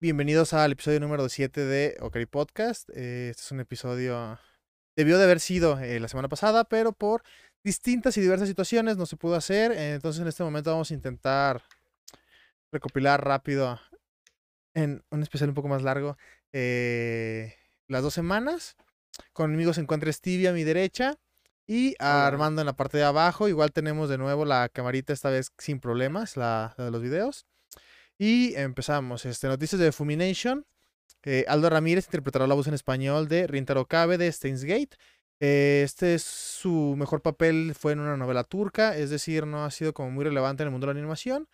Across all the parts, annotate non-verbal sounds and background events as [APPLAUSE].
Bienvenidos al episodio número 7 de Okari Podcast. Eh, este es un episodio. Debió de haber sido eh, la semana pasada, pero por distintas y diversas situaciones no se pudo hacer. Eh, entonces, en este momento vamos a intentar recopilar rápido en un especial un poco más largo eh, las dos semanas. Conmigo se encuentra Stevie a mi derecha y a. Armando en la parte de abajo. Igual tenemos de nuevo la camarita esta vez sin problemas, la, la de los videos. Y empezamos. Este, noticias de Fumination. Eh, Aldo Ramírez interpretará la voz en español de Rintaro Kabe de Steins Gate. Eh, este es su mejor papel, fue en una novela turca, es decir, no ha sido como muy relevante en el mundo de la animación.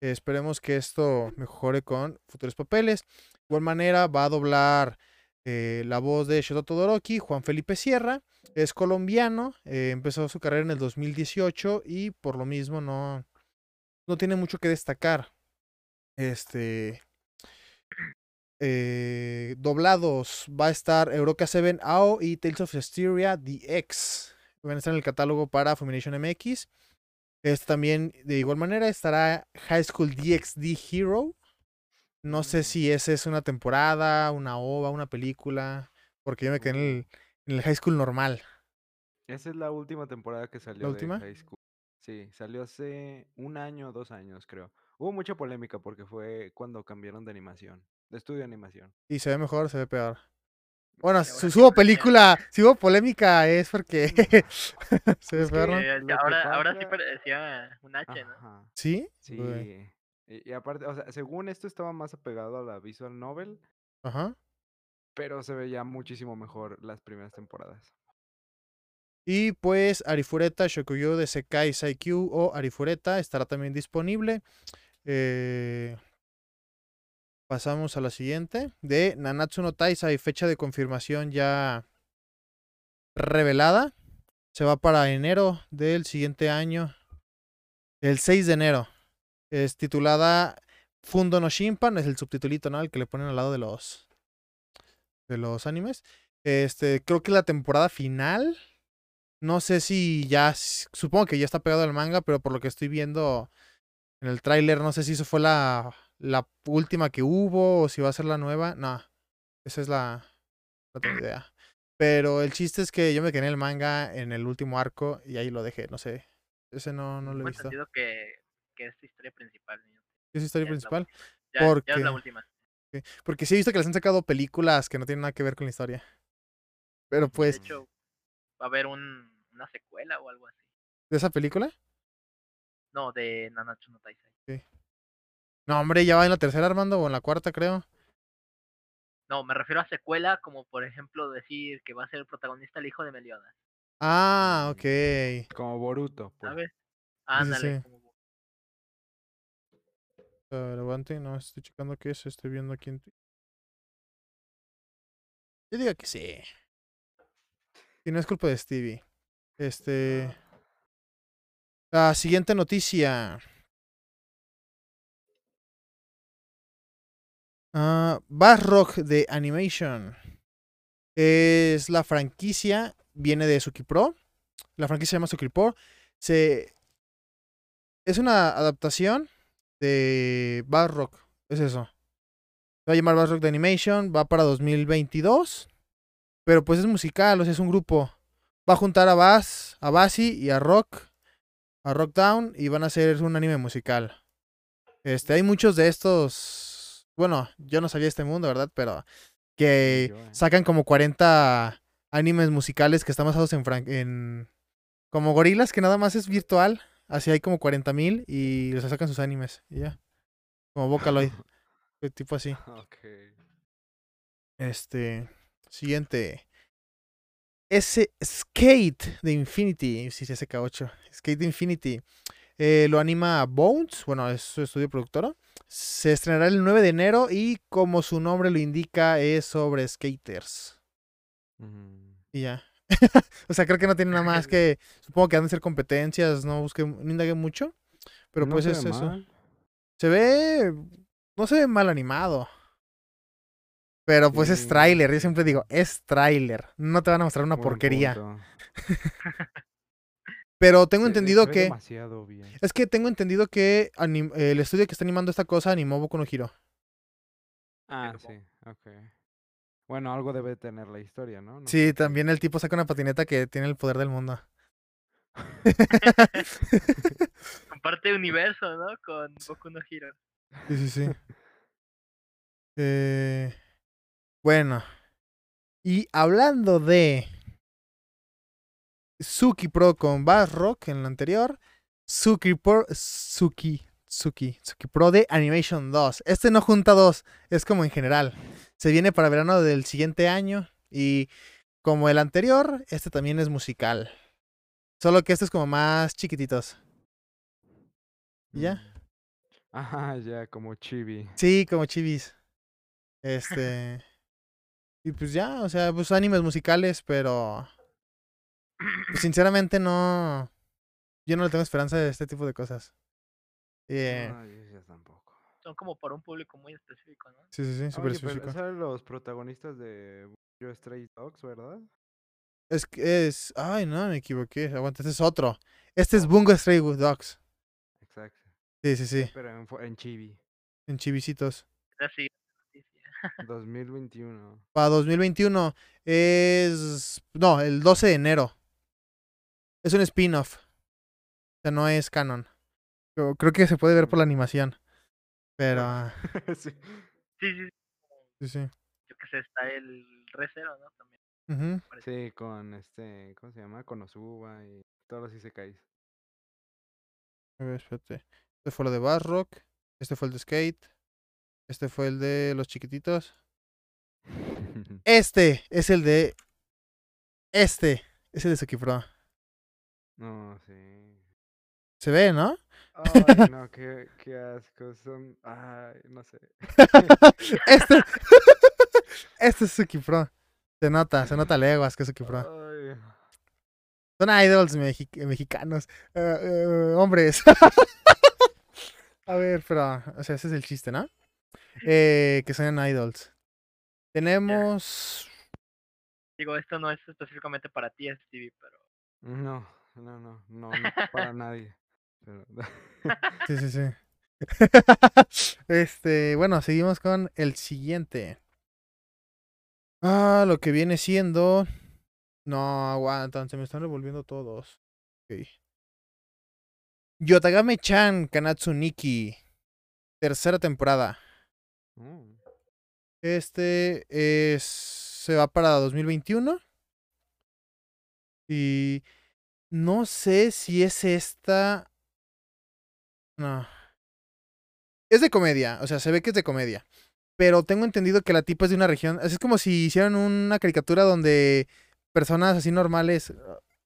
Esperemos que esto mejore con futuros papeles. De igual manera, va a doblar eh, la voz de Shoto Todoroki, Juan Felipe Sierra. Es colombiano, empezó su carrera en el 2018 y por lo mismo no, no tiene mucho que destacar. Este. eh, doblados va a estar Euroca 7 AO y Tales of Hysteria DX. Van a estar en el catálogo para Fumination MX. Este también, de igual manera, estará High School DxD Hero. No sé si esa es una temporada, una ova, una película. Porque yo me quedé en el, en el High School normal. Esa es la última temporada que salió ¿La de última? High School. Sí, salió hace un año o dos años, creo. Hubo mucha polémica porque fue cuando cambiaron de animación, de estudio de animación. Y se ve mejor, se ve peor. Bueno, si ahora si hubo película, si hubo polémica es porque [LAUGHS] se ve peor, ¿no? Ahora, ahora sí parecía un H, ¿no? Ajá. ¿Sí? Sí. Uy, Y, y aparte, o sea, según esto estaba más apegado a la visual novel, Ajá. pero se veía muchísimo mejor las primeras temporadas. Y pues Arifureta Shokuyo de Sekai Saikyu o Arifureta estará también disponible. Eh, pasamos a la siguiente. De Nanatsu no Taisai, fecha de confirmación ya revelada. Se va para enero del siguiente año. El 6 de enero. Es titulada Fundo no Shimpan, es el subtitulito, ¿no? El que le ponen al lado de los de los animes. Este, creo que la temporada final. No sé si ya, supongo que ya está pegado al manga, pero por lo que estoy viendo en el tráiler, no sé si eso fue la, la última que hubo o si va a ser la nueva. No, esa es la, no tengo idea. Pero el chiste es que yo me quedé en el manga en el último arco y ahí lo dejé, no sé. Ese no, no lo he visto. que, que es historia principal. niño. ¿Es historia ya es la principal? Ya, ya es Porque- la última. Porque sí he visto que les han sacado películas que no tienen nada que ver con la historia. Pero pues, de hecho, va a haber un, una secuela o algo así. ¿de esa película? No, de Nanatsu no Taisai. No, hombre, ya va en la tercera, Armando, o en la cuarta, creo. No, me refiero a secuela como por ejemplo decir que va a ser el protagonista el hijo de Meliodas. Ah, ok. Como Boruto. pues. ¿Sabes? Ándale. sí. como- A ver, aguante, no, estoy checando qué es, estoy viendo aquí en. Yo digo que sí. Y no es culpa de Stevie. Este. La siguiente noticia. Ah, Bass Rock de Animation. Es la franquicia, viene de Suki Pro. La franquicia se llama Suki Pro. Es una adaptación de Bass Rock. Es eso. Se va a llamar Bass Rock de Animation. Va para 2022. Pero pues es musical, o sea, es un grupo. Va a juntar a Bass, a Bassi y a Rock. A Rock Down. Y van a hacer un anime musical. Este, hay muchos de estos. Bueno, yo no sabía este mundo, ¿verdad? Pero que eh. sacan como 40 animes musicales que están basados en, fran- en como gorilas, que nada más es virtual. Así hay como 40 mil y les sacan sus animes. Y ya. Como [LAUGHS] Vocaloid. tipo así. Ok. Este. Siguiente. S Skate de Infinity. Sí, sí, SK8. Skate de Infinity. Eh, lo anima Bones. Bueno, es su estudio productora. Se estrenará el 9 de enero y como su nombre lo indica, es sobre skaters. Mm. Y ya. [LAUGHS] o sea, creo que no tiene nada más que. [LAUGHS] Supongo que han de ser competencias, no busqué, no indagué mucho. Pero No pues es eso. mal. Se ve. No se ve mal animado. Pero pues es tráiler. Yo siempre digo, es tráiler. No te van a mostrar una Buen porquería. [LAUGHS] Pero tengo Se- entendido que. demasiado bien. Es que tengo entendido que anim- el estudio que está animando esta cosa animó Boku no Hero. Ah, Pero- sí, ok. Bueno, algo debe tener la historia, ¿no? No Sí, también el tipo saca una patineta que tiene el poder del mundo. [LAUGHS] Comparte universo, ¿no? Con Boku no Hero. Sí, sí, sí. [LAUGHS] Eh, bueno. Y hablando de Suki Pro con Bass Rock en lo anterior, Suki Pro, Suki, Suki, Suki Pro de Animation 2. Este no junta dos, es como en general. Se viene para verano del siguiente año y como el anterior, este también es musical. Solo que este es como más chiquititos. ¿Y ya? Mm. [LAUGHS] Ah, ya, como chibi. Sí, como chivis. Este. Y pues ya, o sea, pues animes musicales, pero. pues, sinceramente no. Yo no le tengo esperanza de este tipo de cosas. Eh, No, yo tampoco. Son como para un público muy específico, ¿no? sí, sí, sí, súper pero específico. salen los protagonistas de Yo Stray Dogs, ¿verdad? Es que es. Ay, no, me equivoqué. Aguanta, este es otro. Este es Bungo Stray Dogs. Exacto. Sí, sí, sí. Pero en, en chibi. En chivisitos. Así. Noticia. 2021. Para 2021 es. No, el 12 de enero. Es un spin-off. O sea, no es canon. Creo que se puede ver por la animación. Pero. ah, [LAUGHS] sí. Sí, sí, sí. Sí. Yo que sé, está el Recero, ¿no? También. Sí, con este, ¿cómo se llama? Con Osuba y todos los isekais. A ver, espérate. Este fue lo de Bass Rock. Este fue el de Skate. Este fue el de los chiquititos. [LAUGHS] Este es el de. Este es el de Suki Pro. no, sí. Se ve, ¿no? Ay, [LAUGHS] no, qué, qué asco. Son, ay, no sé. [LAUGHS] este. este es Suki Pro. Se nota, se nota leguas que es Suki Pro. Ay. Son idols mexi- mexicanos. eh, eh, hombres. A ver, pero. O sea, ese es el chiste, ¿no? Eh, que sean idols. Tenemos. Digo, esto no es específicamente para ti, Stevie, pero. No, no, no, no, no para nadie. Pero- [LAUGHS] Sí, sí, sí. [LAUGHS] este, bueno, seguimos con el siguiente. Ah, lo que viene siendo. No, aguantan, se me están revolviendo todos. Ok. Yotagame-chan Kanatsuniki. Tercera temporada. Mm. Este es. Se va para 2021. Y. No sé si es esta. No. Es de comedia, o sea, se ve que es de comedia. Pero tengo entendido que la tipa es de una región. Es como si hicieran una caricatura donde personas así normales uh,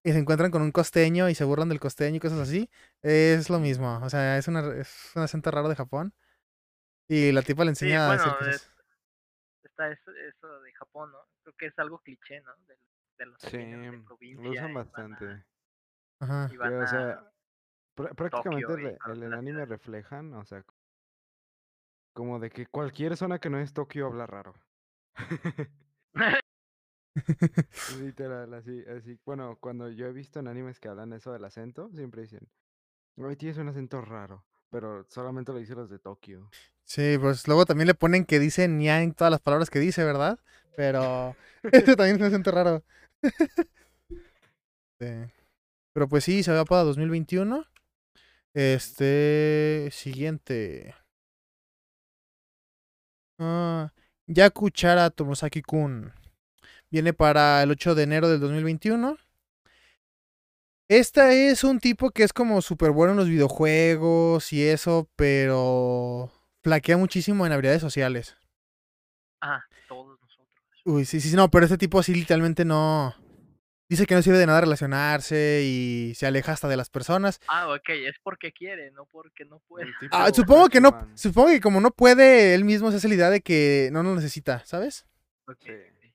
y se encuentran con un costeño y se burlan del costeño y cosas así. Es lo mismo. O sea, es, una, es un acento raro de Japón. Y la tipa le Sí, enseña a está eso, eso de Japón, ¿no? Creo que es algo cliché, ¿no? De, de los Sí, lo usan a- bastante. Ajá. y van Que, o sea, a- prá- prácticamente Tokio el, el- anime reflejan, o sea, como de que cualquier zona que no es Tokio habla raro. [LAUGHS] [LAUGHS] Literal, así, así. Bueno, cuando yo he visto en animes que hablan eso del acento, siempre dicen, hoy tienes un acento raro, pero solamente lo dicen los de Tokio. Sí, pues luego también le ponen que dice ña en todas las palabras que dice, ¿verdad? Pero [LAUGHS] ese [LAUGHS] también un acento raro. [LAUGHS] Sí. Pero pues sí, se va para 2021. Este, siguiente. Ah, Yakuchara Tomosaki-kun. Viene para el 8 de enero del 2021. Esta es un tipo que es como súper bueno en los videojuegos y eso, pero flaquea muchísimo en habilidades sociales. Ah, todos nosotros. Uy, sí, sí, sí, no, pero este tipo así literalmente no. Dice que no sirve de nada relacionarse y se aleja hasta de las personas. Ah, ok, es porque quiere, no porque no puede. [LAUGHS] Ah, supongo que no, supongo que como no puede, él mismo se hace la idea de que no lo necesita, ¿sabes? Ok,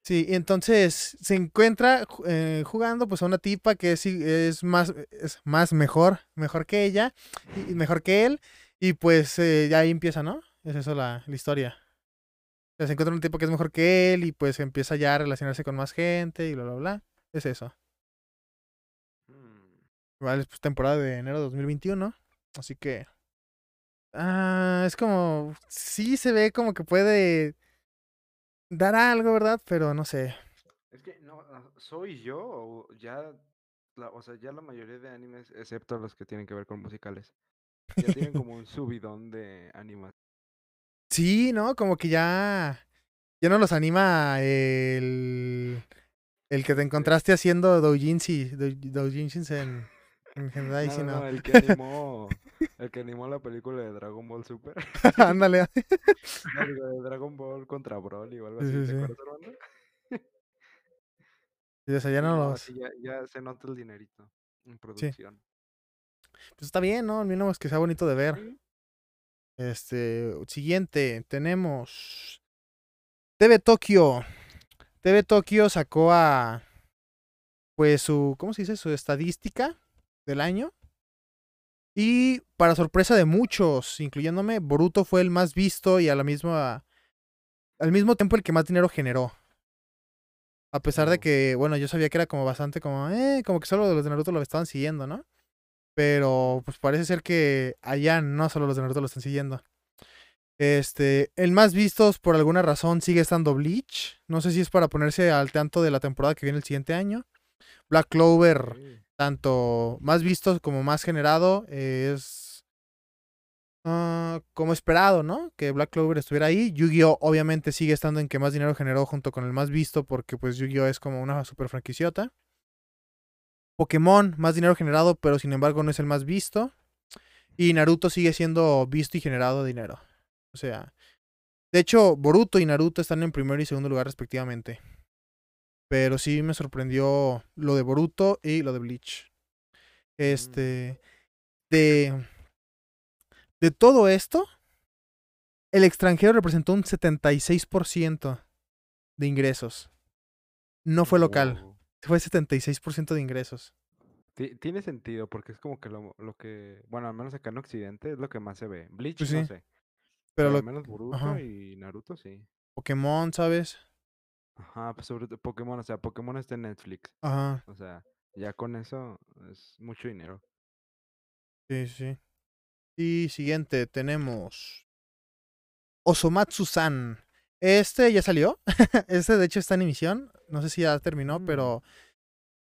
Sí. y entonces se encuentra eh, jugando pues a una tipa que es, es más es más mejor, mejor que ella y mejor que él y pues eh, ya ahí empieza, ¿no? Es eso la, la historia. O sea, se encuentra un tipo que es mejor que él y pues empieza ya a relacionarse con más gente y bla bla bla. Es eso. Mm, Igual es pues, temporada de enero de 2021, así que ah, es como sí se ve como que puede dará algo, ¿verdad? Pero no sé. Es que no, ah, soy yo o ya, la, o sea, ya la mayoría de animes, excepto los que tienen que ver con musicales, ya tienen [LAUGHS] como un subidón de animación. Sí, ¿no? Como que ya. Ya no los anima el. El que te encontraste haciendo doujinshi, en, en [LAUGHS] Hendai, No, no, el que [LAUGHS] animó, el que animó la película de Dragon Ball Super, Ándale. de Dragon Ball contra Broly o algo Sí, así, sí, ¿te sí. acuerdas? Y, o sea, ya Sí, no no, los. sí, ya, ya se nota el dinerito en Sí. Pues está bien, ¿no? Al menos que sea bonito de ver. Sí. Este, siguiente, tenemos TV Tokio. TV Tokio sacó a pues su, ¿cómo se dice? Su estadística del año. Y para sorpresa de muchos, incluyéndome, Boruto fue el más visto y a la misma al mismo tiempo el que más dinero generó. A pesar de que, bueno, yo sabía que era como bastante como, eh, como que solo los de Naruto lo estaban siguiendo, ¿no? Pero pues parece ser que allá no solo los de Naruto lo están siguiendo. Este, el más vistos por alguna razón sigue estando Bleach. No sé si es para ponerse al tanto de la temporada que viene el siguiente año. Black Clover, tanto más vistos como más generado, es ah, como esperado, ¿no? Que Black Clover estuviera ahí. Yu-Gi-Oh! obviamente sigue estando en que más dinero generó junto con el más visto, porque pues Yu-Gi-Oh! es como una super franquiciota. Pokémon, más dinero generado, pero sin embargo no es el más visto. Y Naruto sigue siendo visto y generado dinero. O sea, de hecho, Boruto y Naruto están en primero y segundo lugar respectivamente. Pero sí me sorprendió lo de Boruto y lo de Bleach. Este, de, de todo esto, el extranjero representó un 76% de ingresos. No fue local. Fue 76% de ingresos. Ti- Tiene sentido porque es como que lo, lo que, bueno, al menos acá en Occidente es lo que más se ve. Bleach Pues no sé, Pero pero lo, al menos Boruto ajá, y Naruto sí. Pokémon, ¿sabes? Ajá, pues sobre todo Pokémon, o sea, Pokémon está en Netflix. Ajá, O sea, ya con eso es mucho dinero. sí, sí. Y siguiente, tenemos Osomatsu-san. Este ya salió. [LAUGHS] este, de hecho, está en emisión. No sé si ya terminó, Mm. pero.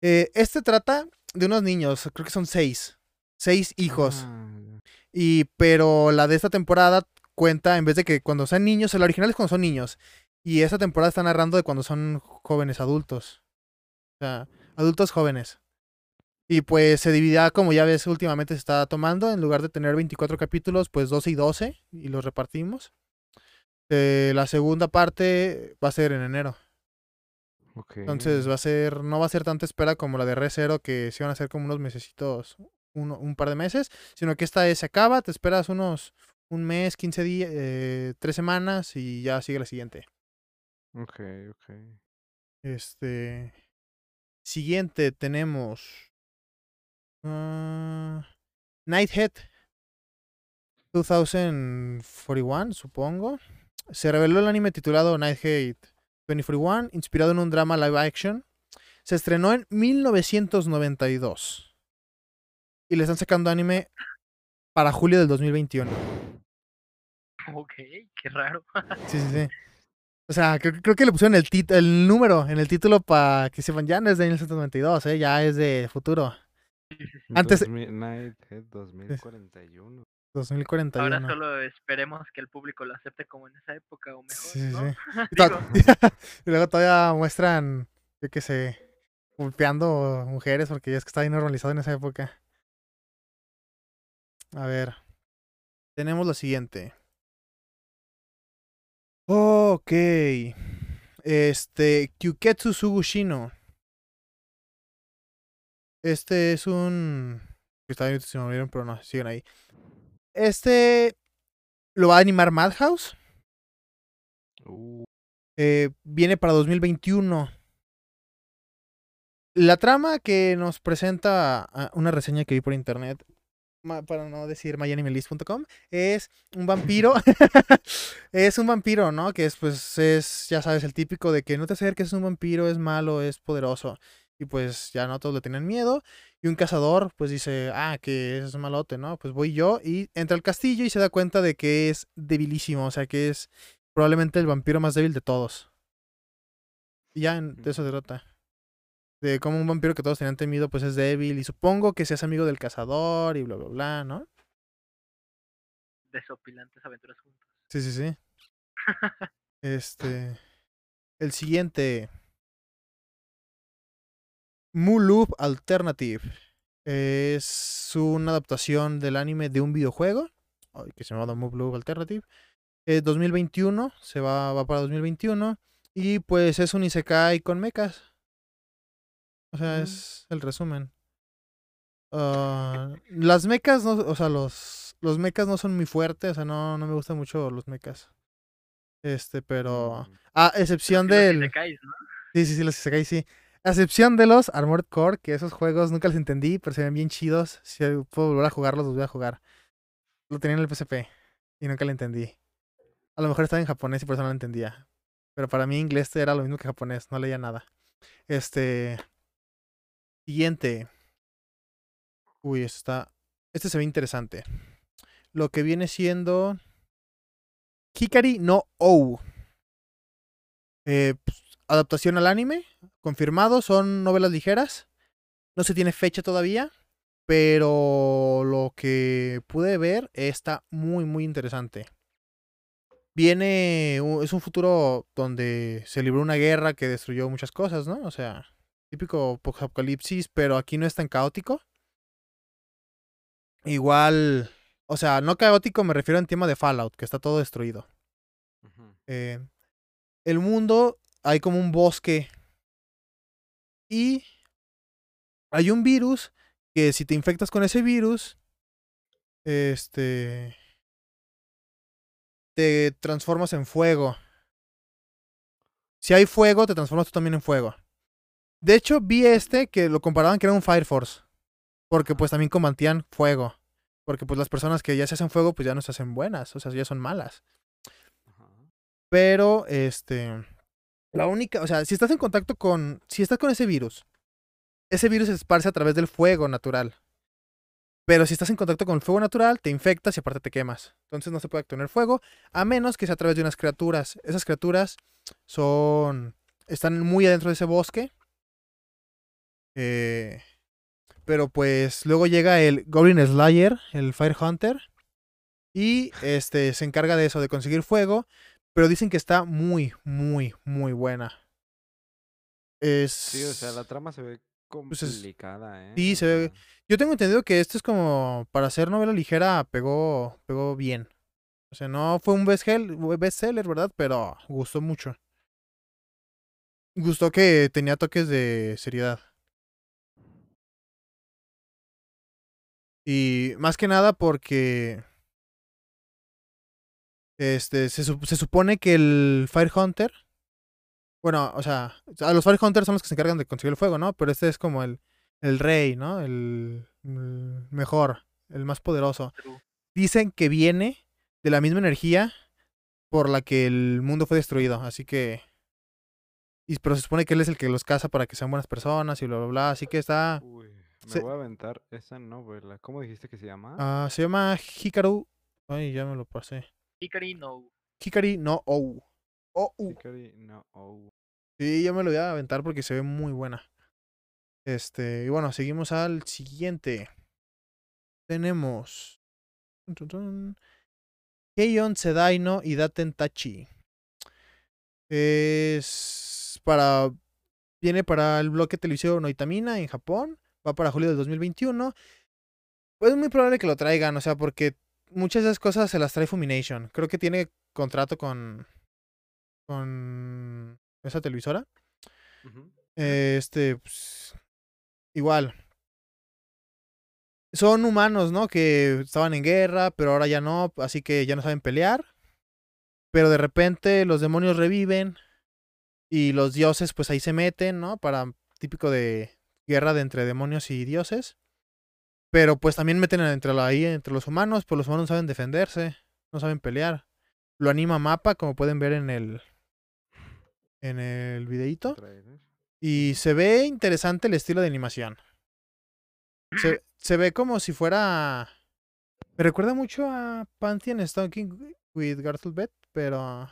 eh, este trata de unos niños. Creo que son seis. Seis hijos. Ah, Y. Pero la de esta temporada cuenta, en vez de que cuando sean niños, la original es cuando son niños. Y esta temporada está narrando de cuando son jóvenes adultos. O sea, adultos jóvenes. Y pues se dividía, como ya ves, últimamente se está tomando. En lugar de tener 24 capítulos, pues 12 y 12. Y los repartimos. Eh, la segunda parte va a ser en enero. Entonces va a ser, no va a ser tanta espera como la de Re Zero, que se van a hacer como unos mesecitos, uno- un par de meses, sino que esta es- se acaba, te esperas unos un mes, 15 días, eh, tres semanas y ya sigue la siguiente. Ok, ok. Este. Siguiente tenemos. ah, Nighthead 2041, supongo. Se reveló el anime titulado Nighthead 2041, inspirado en un drama live action. Se estrenó en 1992. Y le están sacando anime para julio del 2021. Ok, qué raro. [LAUGHS] Sí, sí, sí. O sea, creo, creo que le pusieron el, tit- el número en el título para que sepan, ya no es de 1992, ¿eh? ya es de futuro. Antes- 2000 Nighthead 2041. 2041. Ahora solo esperemos que el público lo acepte como en esa época o mejor, Sí, sí, ¿no? sí. [LAUGHS] [LAUGHS] Y luego todavía muestran, yo qué sé, golpeando mujeres porque ya es que está bien normalizado en esa época. A ver. Tenemos lo siguiente. Ok. Este, Kyuketsu Sugushino. Este es un... Está bien, se me olvidaron, pero no, siguen ahí. Este lo va a animar Madhouse. Uh, Eh, viene para 2021. La trama que nos presenta ah, una reseña que vi por internet, para no decir myanimelist.com, es un vampiro. [LAUGHS] [LAUGHS] es un vampiro, ¿no? Que es, pues, es, ya sabes, el típico de que no te acerques, es un vampiro, es malo, es poderoso. Y pues ya no todos le tienen miedo. Y un cazador, pues dice, ah, que es malote, ¿no? Pues voy yo y entra al castillo y se da cuenta de que es debilísimo, o sea, que es probablemente el vampiro más débil de todos. Y ya en- de eso se trata. De cómo un vampiro que todos tenían temido, pues es débil. Y supongo que seas amigo del cazador y bla, bla, bla, ¿no? Desopilantes aventuras juntos. Sí, sí, sí. [LAUGHS] Este. El siguiente. Loop Alternative. Es una adaptación del anime de un videojuego. Que se llama Loop Alternative. Es 2021. Se va, va para 2021. Y pues es un Isekai con mechas. O sea, es el resumen. Ah, las mechas no, o sea, los, los mechas no son muy fuertes, o sea, no, no me gustan mucho los mechas. Este, pero. Mm, A excepción Sí, los del. isekais, ¿no? Sí, sí, sí, los Isekai, sí. A excepción de los Armored Core, que esos juegos nunca los entendí, pero se ven bien chidos. Si puedo volver a jugarlos, los voy a jugar. Lo tenía en el PSP y nunca lo entendí. A lo mejor estaba en japonés y por eso no lo entendía. Pero para mí inglés era lo mismo que japonés, no leía nada. Este. Siguiente. Uy, esto está. Este se ve interesante. Lo que viene siendo. Hikari no OU. Eh, pues, adaptación al anime. Confirmado. Son novelas ligeras. No se tiene fecha todavía. Pero lo que pude ver está muy, muy interesante. Viene. Es un futuro donde se libró una guerra que destruyó muchas cosas, ¿no? O sea, típico apocalipsis, pero aquí no es tan caótico. Igual. O sea, no caótico me refiero en tema de Fallout, que está todo destruido. Eh, el mundo hay como un bosque y hay un virus que si te infectas con ese virus, este, te transformas en fuego. Si hay fuego, te transformas tú también en fuego. De hecho, vi este que lo comparaban que era un Fire Force. Porque pues también combatían fuego. Porque pues las personas que ya se hacen fuego, pues ya no se hacen buenas. O sea, ya son malas. Pero, este. La única. O sea, si estás en contacto con. Si estás con ese virus. Ese virus se esparce a través del fuego natural. Pero si estás en contacto con el fuego natural, te infectas y aparte te quemas. Entonces no se puede obtener fuego. A menos que sea a través de unas criaturas. Esas criaturas son. Están muy adentro de ese bosque. Eh, pero pues luego llega el Goblin Slayer, el Fire Hunter. Y este se encarga de eso, de conseguir fuego. Pero dicen que está muy, muy, muy buena. Es. Sí, o sea, la trama se ve Pues es- complicada, ¿eh? sí, se ve- Yo tengo entendido que esto es como para hacer novela ligera, pegó, pegó bien. O sea, no fue un bestseller, ¿verdad? Pero gustó mucho. Gustó que tenía toques de seriedad. Y más que nada porque este se, se supone que el Fire Hunter bueno, o sea, a los Fire Hunters son los que se encargan de conseguir el fuego, ¿no? Pero este es como el, el rey, ¿no? El, el mejor, el más poderoso. Dicen que viene de la misma energía por la que el mundo fue destruido, así que y, pero se supone que él es el que los caza para que sean buenas personas y bla bla bla, así que está Uy, me se- voy a aventar esa novela. ¿Cómo dijiste que se llama? ah, se llama Hikaru. Ay, ya me lo pasé. Hikari no. Hikari no Ou. O-U. Hikari no oh. Sí, ya me lo voy a aventar porque se ve muy buena. Este, y bueno, seguimos al siguiente. Tenemos. Keion Sedaino y Daten Tachi. Es para. Viene para el bloque televisivo Noitamina en Japón. Va para julio del 2021. Pues es muy probable que lo traigan, o sea, porque muchas de esas cosas se las trae Fumination. Creo que tiene contrato con. con esa televisora. Eh, Este, pues, igual. Son humanos, ¿no? Que estaban en guerra, pero ahora ya no, así que ya no saben pelear. Pero de repente los demonios reviven y los dioses pues ahí se meten, ¿no? Para típico de guerra de entre demonios y dioses. Pero pues también meten entre la- ahí entre los humanos, pues los humanos no saben defenderse, no saben pelear. Lo anima Mapa, como pueden ver en el en el videíto. Y se ve interesante el estilo de animación. Se, [CLEARS THROAT] se ve como si fuera. Me recuerda mucho a Pantheon Stalking with Garthel Bet, pero.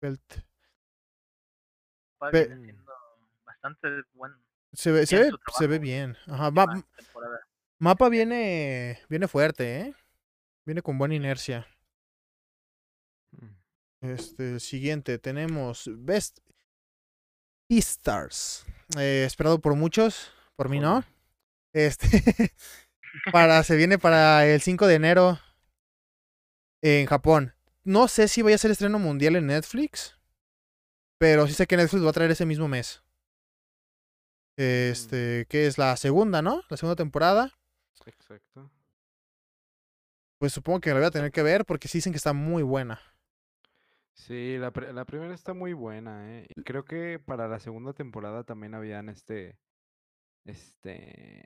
Belt. Pe- bastante bueno. Se ve, se ve, se ve bien. Ajá, temporada. Mapa viene, viene fuerte, ¿eh? Viene con buena inercia. Mm. Este, siguiente, tenemos Best Beastars. Eh, esperado por muchos, por mí no. Este, [LAUGHS] para, se viene para el 5 de enero en Japón. No sé si vaya a ser estreno mundial en Netflix, pero sí sé que Netflix va a traer ese mismo mes. Este, que es la segunda, ¿no? La segunda temporada. Exacto. Pues supongo que la voy a tener que ver porque sí dicen que está muy buena. Sí, la, la primera está muy buena, ¿eh? Y creo que para la segunda temporada también habían este, este,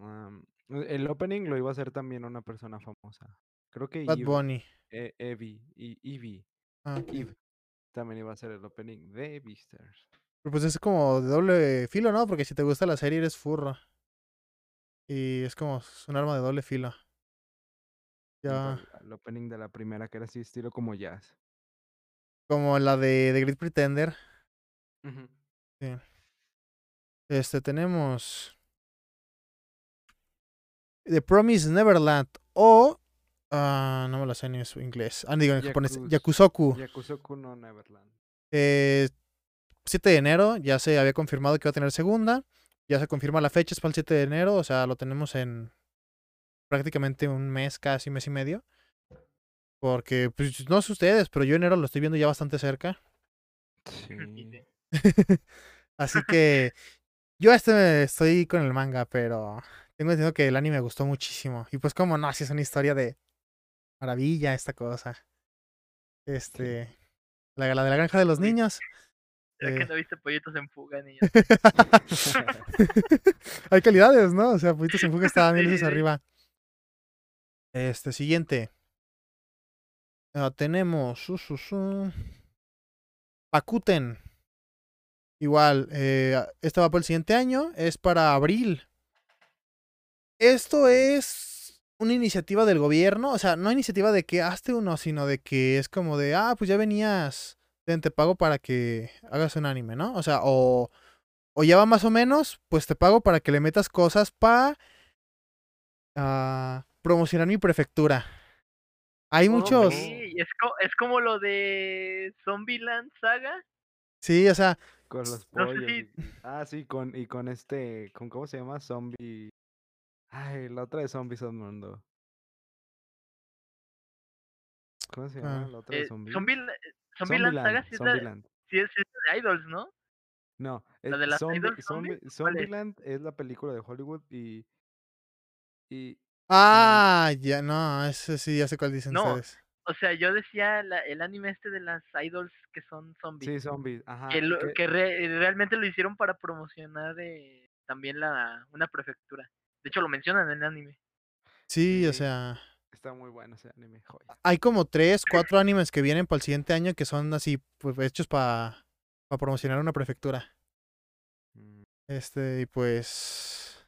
um, el opening lo iba a hacer también una persona famosa. Creo que Bad Eve, Bunny. E- Evie, y Evie, Ah. Eve también iba a ser el opening de Beastars. Pero pues es como de doble filo, ¿no? Porque si te gusta la serie eres furro. Y es como es un arma de doble junto Ya. al opening de la primera que era así estilo como jazz. Como la de The Great Pretender. Ujú. Este tenemos. The Promise Neverland. O. ah, no me lo sé en su inglés. Ah, digo en japonés. Yakus- Yakusoku. Yakusoku no Neverland. Eh, 7 de enero. Ya se había confirmado que va a tener segunda. Ya se confirma la fecha. Es para el 7 de enero. O sea, lo tenemos en prácticamente un mes, casi mes y medio. Porque, pues, no sé ustedes, pero yo enero lo estoy viendo ya bastante cerca. Sí. [LAUGHS] [LAUGHS] Así que yo este estoy con el manga, pero tengo entendido que el anime me gustó muchísimo. Y pues como no, si es una historia de maravilla esta cosa. Este, la, la de la granja de los niños. ¿Será Eh. que no viste pollitos en fuga, niños? [LAUGHS] Hay calidades, ¿no? O sea, Pollitos en Fuga está mil veces sí. arriba. Este, siguiente. Ah, tenemos. Pakuten. Igual, eh, este va para el siguiente año. Es para abril. Esto es una iniciativa del gobierno. O sea, no iniciativa de que hazte uno, sino de que es como de, ah, pues ya venías. Ten, te pago para que hagas un anime, ¿no? O sea, o o ya va más o menos, pues te pago para que le metas cosas para promocionar mi prefectura. Hay muchos, Sí, es, co- es como lo de Zombieland Saga. sí, o sea, Con los No sé pollos. si- Ah, sí, con, y con este, con ¿cómo se llama? Zombie. Ay, la otra de Zombies al mundo. ¿Cómo se llama Ah. la otra de Eh, zombies? Zombieland, Zombieland Saga sí es, la, Zombieland. sí es- sí es de Idols, ¿no? No, ¿La es de las Zombie- idols es? Zombieland es la película de Hollywood y. Y. ah, ya, no, ese sí, ya sé cuál dicen No, ustedes. O sea, yo decía la- el anime este de las idols que son zombies. Sí, zombies. Ajá. que, lo- que- que re- realmente lo hicieron para promocionar eh, también la una prefectura. De hecho, lo mencionan en el anime. Sí, o sea, Está muy bueno ese anime, joya. hay como tres, cuatro animes que vienen para el siguiente año que son así, pues hechos para promocionar una prefectura. Mm, Este, y pues.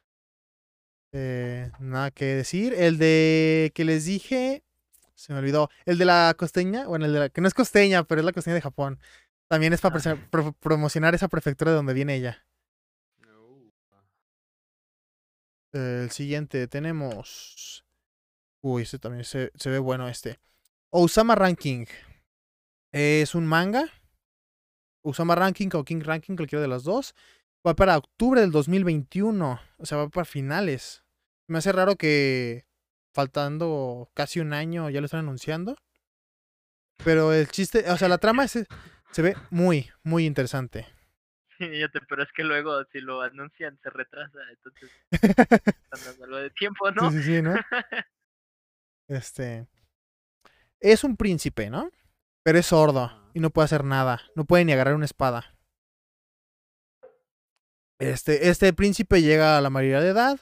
eh, nada que decir. El de que les dije. Se me olvidó. El de la costeña. Bueno, el de la. Que no es costeña, pero es la costeña de Japón. También es para Ah. promocionar esa prefectura de donde viene ella. no. El siguiente tenemos. Uy, este también se, se ve bueno este. Osama Ranking. Es un manga. Osama Ranking o King Ranking, cualquiera de las dos. Va para octubre del 2021. O sea, va para finales. Me hace raro que faltando casi un año ya lo están anunciando. Pero el chiste, o sea, la trama es- se ve muy, muy interesante. Sí, pero es que luego si lo anuncian se retrasa, entonces [LAUGHS] están dando algo de tiempo, ¿no? Sí, sí, sí, ¿no? [LAUGHS] Este. Es un príncipe, ¿no? Pero es sordo y no puede hacer nada. No puede ni agarrar una espada. Este, este príncipe llega a la mayoría de edad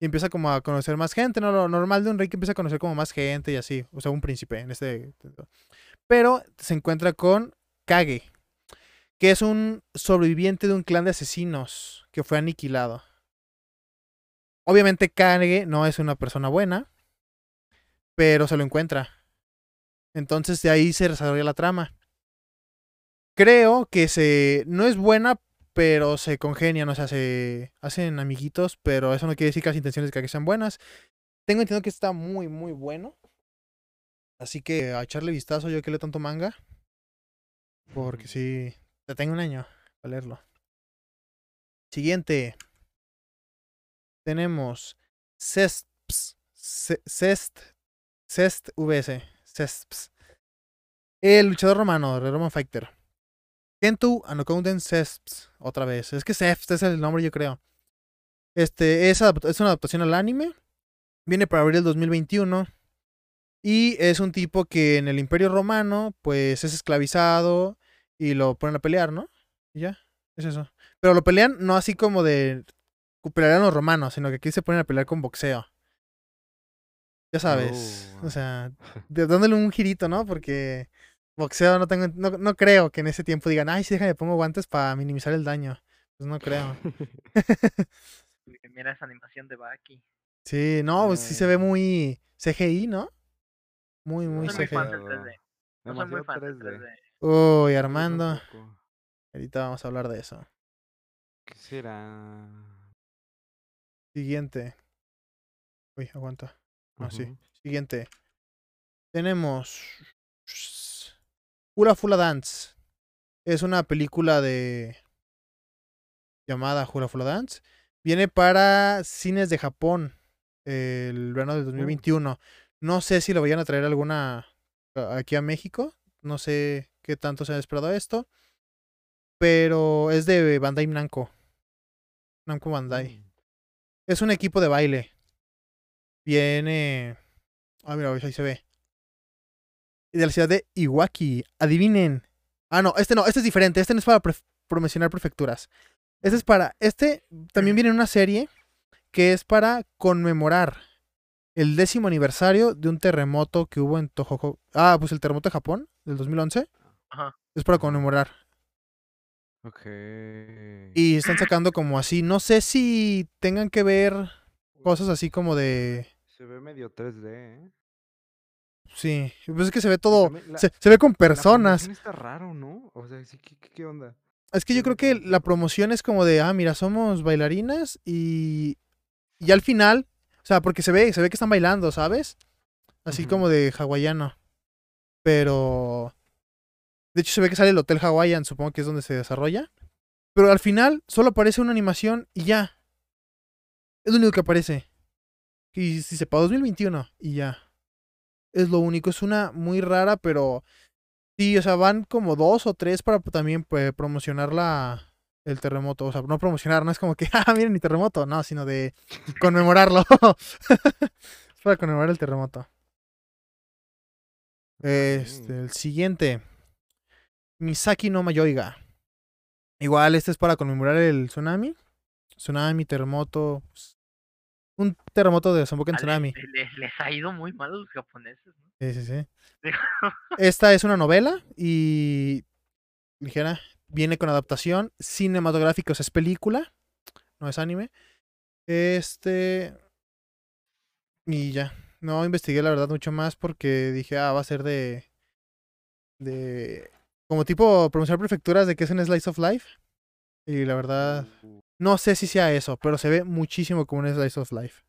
y empieza como a conocer más gente, ¿no? Lo normal de un rey que empieza a conocer como más gente y así. O sea, un príncipe en este. Pero se encuentra con Kage, que es un sobreviviente de un clan de asesinos que fue aniquilado. Obviamente Kage no es una persona buena, pero se lo encuentra. Entonces de ahí se desarrolla la trama. creo que se no es buena, pero se congenian, o sea, se hacen amiguitos, pero eso no quiere decir que las intenciones de que sean buenas. Tengo entendido que está muy, muy bueno. Así que a echarle vistazo yo que leo tanto manga. Porque sí, ya tengo un año para leerlo. Siguiente. Tenemos Cesps. Ce- Cest. Cest VS. Cesps. El luchador romano, de Roman Fighter. Kentu Anokouden Cesps. Otra vez. Es que Cesps es el nombre, yo creo. Este es, una adaptación al anime. Viene para abril del 2021. Y es un tipo que en el Imperio Romano, pues es esclavizado y lo ponen a pelear, ¿no? Y ya, es eso. Pero lo pelean no así como de pelearían los romanos, sino que aquí se ponen a pelear con boxeo. Ya sabes. Oh. O sea, de- dándole un girito, ¿no? Porque boxeo no tengo, no, no creo que en ese tiempo digan, ay, sí, déjame pongo guantes para minimizar el daño. Pues no creo. [LAUGHS] Mira esa animación de Baki. Sí, no, pues sí se ve muy CGI, ¿no? Muy, muy No soy muy CGI. fan del 3D. No soy muy fan del 3D. 3D. Uy, Armando. Ahorita vamos a hablar de eso. ¿Qué será? Siguiente. Uy, aguanta. Sí. Ujú. Siguiente. Tenemos. Hula Fula Dance. Es una película de. llamada Hula Fula Dance. Viene para cines de Japón. El verano del 2021. No sé si lo vayan a traer alguna aquí a México. No sé qué tanto se ha esperado esto. Pero es de Bandai Namco. Namco Bandai. Mm. Es un equipo de baile. Viene. Ah, mira, ahí se ve. De la ciudad de Iwaki. Adivinen. Ah, no, este no, este es diferente. Este no es para promocionar prefecturas. Este es para. Este también viene en una serie que es para conmemorar el décimo aniversario de un terremoto que hubo en Tohoku. Ah, pues el terremoto de Japón del 2011. Ajá. Es para conmemorar. Ok. Y están sacando como así. No sé si tengan que ver cosas así como de. Se ve medio 3D, ¿eh? Sí, pues es que se ve todo. la- Se, se ve con La personas. promoción está raro, ¿no? O sea, ¿qué, onda? Es que yo creo que la promoción es como de, ah, mira, somos bailarinas y, y al final, o sea, porque se ve, se ve que están bailando, ¿sabes? Así como de hawaiano. Pero, de hecho se ve que sale el Hotel Hawaiian, supongo que es donde se desarrolla. Pero al final solo aparece una animación y ya. Es lo único que aparece. Y si se para 2021 y ya. Es lo único, es una muy rara, pero Sí, o sea, van como dos o tres para también pues, promocionar la, el terremoto. O sea, no promocionar, no es como que, [LAUGHS] ah, miren mi terremoto, no, sino de conmemorarlo. [LAUGHS] es para conmemorar el terremoto. Este, el siguiente. Misaki no Mayoiga. Igual, este es para conmemorar el tsunami. Tsunami, terremoto. pues, un terremoto de desemboque en Ah, tsunami. les, les- les ha ido muy mal a los japoneses, ¿no? Sí, sí, sí. [LAUGHS] Esta es una novela y ligera. Viene con adaptación cinematográfica, o sea, es película, no es anime. Este. Y ya. No investigué la verdad mucho más porque dije, ah, va a ser de. de. como tipo promocionar prefecturas de que es un slice of life. Y la verdad, Uh, no sé si sea eso, pero se ve muchísimo como un slice of life.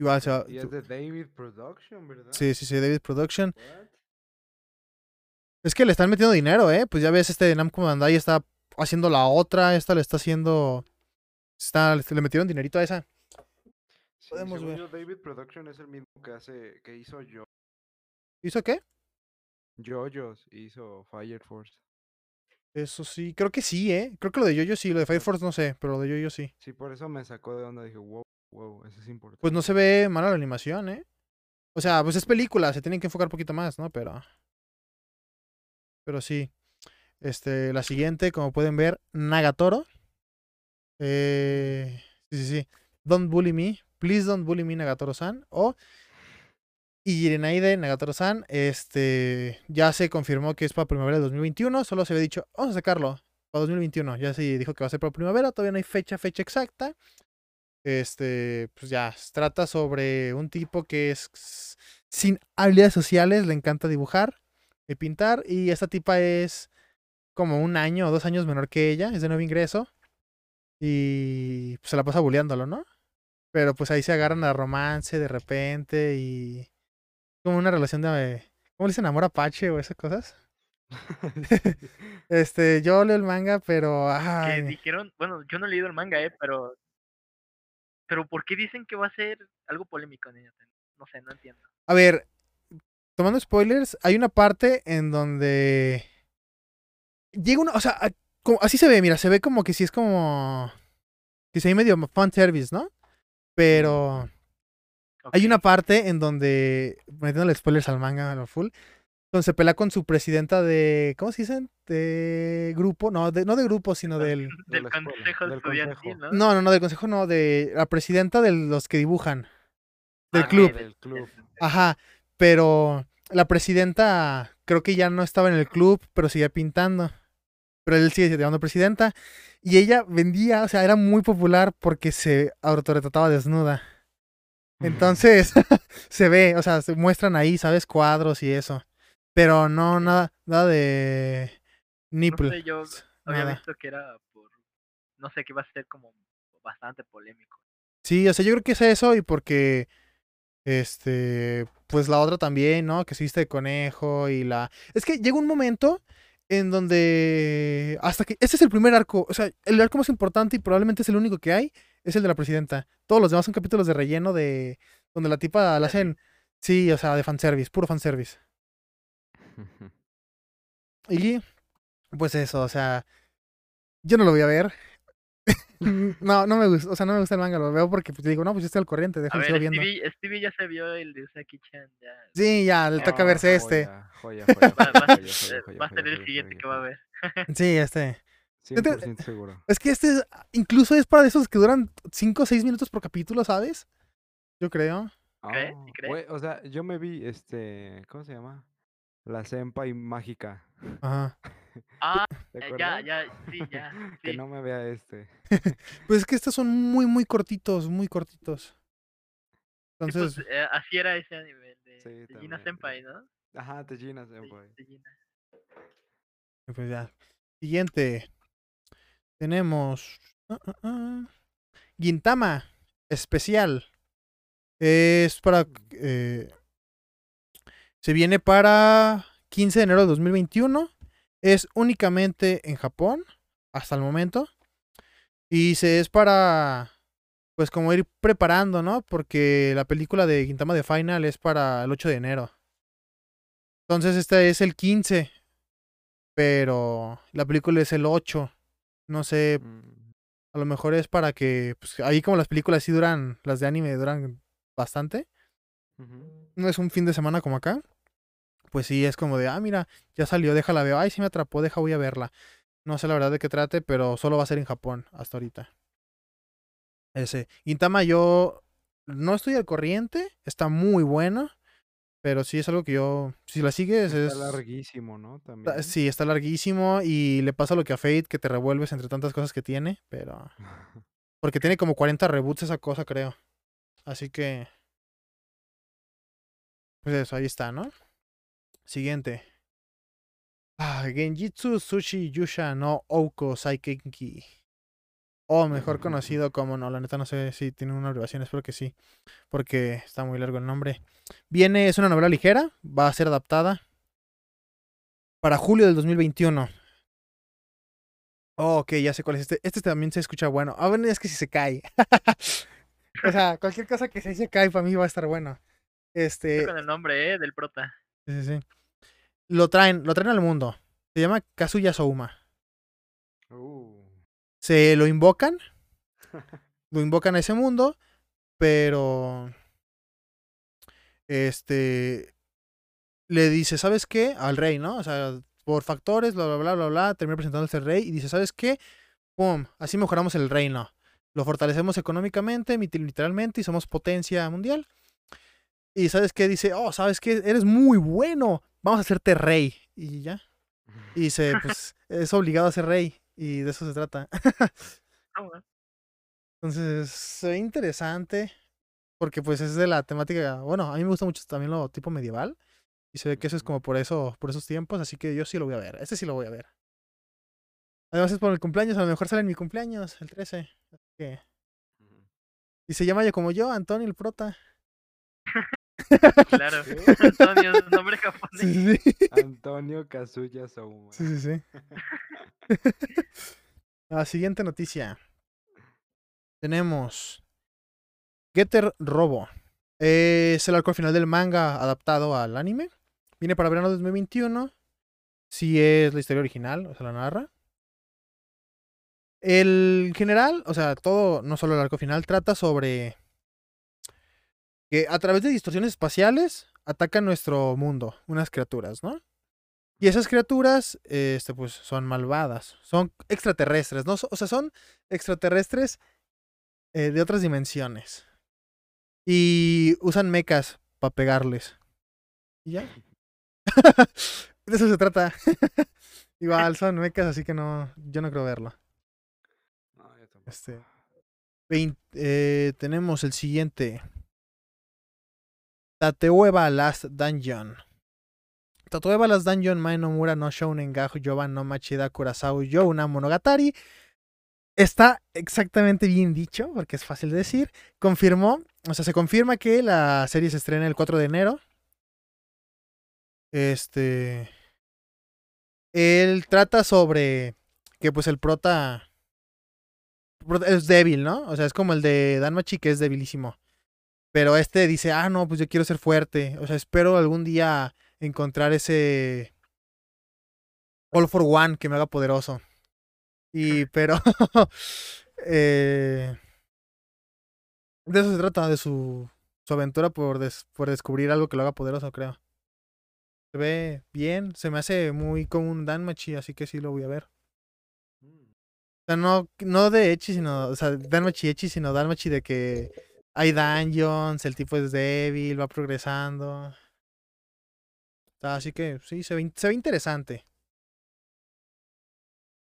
Igual, se va- Y es de David Production, ¿verdad? Sí, sí, sí, David Production. Es que le están metiendo dinero, ¿eh? Pues ya ves, este Namco Bandai está haciendo la otra, esta le está haciendo... Está, le metieron dinerito a esa. Sí, Podemos ver. yo, David Production es el mismo que hace, que hizo yo. ¿Hizo qué? JoJo's hizo Fire Force. Eso sí, creo que sí, ¿eh? Creo que lo de Yoyo sí, lo de Fire Force no sé, pero lo de Yoyo sí. Sí, por eso me sacó de onda. Dije, wow, wow, eso es importante. Pues no se ve mala la animación, ¿eh? O sea, pues es película, se tienen que enfocar un poquito más, ¿no? Pero... Pero sí. Este, la siguiente, como pueden ver, Nagatoro. Eh, sí, sí, sí. Don't bully me. Please don't bully me, Nagatoro-san. O Irenaide Nagatoro-san. Este, ya se confirmó que es para primavera del 2021. Solo se había dicho, vamos a sacarlo para 2021. Ya se dijo que va a ser para primavera. Todavía no hay fecha, fecha exacta. Este, pues ya, trata sobre un tipo que es sin habilidades sociales, le encanta dibujar. de pintar. Y esta tipa es como un año o dos años menor que ella, es de nuevo ingreso. Y pues, se la pasa bulleándolo, ¿no? Pero pues ahí se agarran a romance de repente y como una relación de... ¿Cómo le dicen amor apache o esas cosas? [LAUGHS] [LAUGHS] Este, yo leo el manga, pero... Que dijeron, bueno, yo no he leído el manga, eh, pero. Pero ¿por qué dicen que va a ser algo polémico, niño? No sé, no entiendo. A ver, tomando spoilers, hay una parte en donde llega una, o sea, a- como- así se ve, mira, se ve como que sí es como que sí hay medio fan service, ¿no? Pero hay una parte en donde metiéndole spoilers al manga a lo full, donde se pelea con su presidenta de ¿cómo se dicen? De grupo, no, de, no de grupo, sino del De Del [LAUGHS] consejo del estudiantil. ¿no? no, no, no, del consejo no, de la presidenta de los que dibujan del Ah, ok, club. del club. Ajá, pero la presidenta creo que ya no estaba en el club, pero seguía pintando. Pero él sigue llamando presidenta. Y ella vendía, o sea, era muy popular porque se autorretrataba desnuda. Entonces, [LAUGHS] se ve, o sea, se muestran ahí, ¿sabes? Cuadros y eso. Pero no, nada, nada de No nipple. sé, yo había nada. visto que era por. No sé, que iba a ser como bastante polémico. Sí, o sea, yo creo que es eso y porque, este, pues la otra también, ¿no? Que se viste de conejo y la... Es que llega un momento en donde, hasta que, este es el primer arco, o sea, el arco más importante y probablemente es el único que hay, es el de la presidenta. Todos los demás son capítulos de relleno de, donde la tipa la hacen, sí, o sea, de fanservice, puro fanservice. [LAUGHS] Y, pues eso, o sea, yo no lo voy a ver. [LAUGHS] no, no me gusta, o sea, no me gusta el manga, lo veo porque pues digo, no, pues yo estoy al corriente, A déjalo, ver, viendo. Stevie, Stevie ya se vio el de Usaki-chan. Ya. Sí, ya, le toca verse este. Joya, joya, joya, Va, va a joya, ser- joya, va a joya, ser el joya, siguiente joya, que va a joya. ver. [LAUGHS] Sí, este. 100% seguro. Es que este es- incluso es para esos que duran 5 o 6 minutos por capítulo, ¿sabes? Yo creo. crees? Ah, ¿Sí crees? o sea, yo me vi este, ¿cómo se llama? La Senpai mágica. Ajá. [LAUGHS] Ah, ¿Te ya, ya, sí, ya. [LAUGHS] que no me vea este. [LAUGHS] Pues es que estos son muy, muy cortitos, muy cortitos. Sí, pues, Entonces, eh, así era ese anime de, Sí, de Gina Senpai, ¿no? Ajá, Tejina Sí, Senpai. de Gina. pues ya. Siguiente. Tenemos. ah, Gintama especial. Es para. eh, se viene para 15 de enero de 2021. Es únicamente en Japón. Hasta el momento. Y se es para. Pues como ir preparando, ¿no? Porque la película de Gintama de Final es para el 8 de enero. Entonces este es el 15. Pero la película es el 8. No sé, Mm, a lo mejor es para que, pues ahí como las películas sí duran, las de anime duran bastante, no es un fin de semana como acá, pues sí es como de, ah, mira, ya salió, déjala ver, ay, sí me atrapó, deja, voy a verla. No sé la verdad de qué trate, pero solo va a ser en Japón hasta ahorita. Ese. Gintama yo no estoy al corriente, está muy bueno, pero sí es algo que yo, si la sigues es... Está larguísimo, ¿no? está- También. Sí, está larguísimo y le pasa lo que a Fate, que te revuelves entre tantas cosas que tiene, pero... [LAUGHS] Porque tiene como 40 reboots esa cosa, creo. Así que. Pues eso, ahí está, ¿no? Siguiente. Ah, Genjitsu Sushi Yusha no Ouko Saikenki. O mejor conocido como, no, la neta no sé si tiene una abreviación, espero que sí. Porque está muy largo el nombre. Viene, es una novela ligera, va a ser adaptada para julio del 2021. Oh, ok, ya sé cuál es este. Este también se escucha bueno. Ah, bueno, es que si se cae. [LAUGHS] o sea, cualquier cosa que se se cae para mí va a estar bueno. Este, con el nombre, ¿eh? Del prota. sí, sí, sí. Lo traen, lo traen al mundo. Se llama Kazuya Souma. Se lo invocan, [LAUGHS] lo invocan a ese mundo, pero este le dice, ¿sabes qué? Al rey, ¿no? O sea, por factores, bla, bla, bla, bla, bla, termina presentándose al rey y dice, ¿sabes qué? Pum, así mejoramos el reino. Lo fortalecemos económicamente, literalmente, y somos potencia mundial. Y ¿sabes qué? Dice, oh, ¿sabes qué? Eres muy bueno. Vamos a hacerte rey. Y ya. Y dice, pues, [LAUGHS] es obligado a ser rey. Y de eso se trata. Ah. Entonces, se ve interesante. Porque pues es de la temática. Bueno, a mí me gusta mucho también lo tipo medieval. Y se ve que eso es como por eso, por esos tiempos, así que yo sí lo voy a ver. Este sí lo voy a ver. Además es por el cumpleaños, a lo mejor sale en mi cumpleaños, el 13. así que-. Y se llama yo como yo, Antonio el prota. Claro. [LAUGHS] Antonio, es un nombre japonés. Sí, sí, sí. Antonio Kazuya Souma. Sí, sí, sí. La [LAUGHS] siguiente noticia. Tenemos Getter Robo. Eh, es el arco final del manga adaptado al anime. Viene para verano de 2021. Si es la historia original, o sea, la narra. El general, o sea, todo, no solo el arco final, trata sobre que a través de distorsiones espaciales atacan nuestro mundo unas criaturas, ¿no? Y esas criaturas, este, pues, son malvadas. Son extraterrestres, ¿no? O sea, son extraterrestres eh, de otras dimensiones. Y usan mechas para pegarles. ¿Y ya? [LAUGHS] de eso se trata. [LAUGHS] Igual, son mechas, así que no, yo no creo verlo. No, yo tampoco. Este, eh, tenemos el siguiente. Tateueba Last Dungeon. Tateueba Last Dungeon Mae no Mura no Shounen ga Yoban no Machida Kurasau yo una Monogatari. Está exactamente bien dicho, porque es fácil de decir. Confirmó, o sea, se confirma que la serie se estrena el 4 de enero. Este. Él trata sobre que pues el prota- es débil, ¿no? O sea, es como el de Danmachi que es debilísimo. Pero este dice, ah, no, pues yo quiero ser fuerte. O sea, espero algún día encontrar ese All for One que me haga poderoso. Y, [LAUGHS] pero, [LAUGHS] eh, de eso se trata, de su, su aventura por, des- por descubrir algo que lo haga poderoso, creo. Se ve bien, se me hace muy como un Danmachi, así que sí lo voy a ver. Mm. O sea, no, no de Echi, sino, o sea, Danmachi Echi, sino Danmachi de que hay dungeons, el tipo es débil, va progresando. Sea, así que sí, se ve, in- se ve interesante.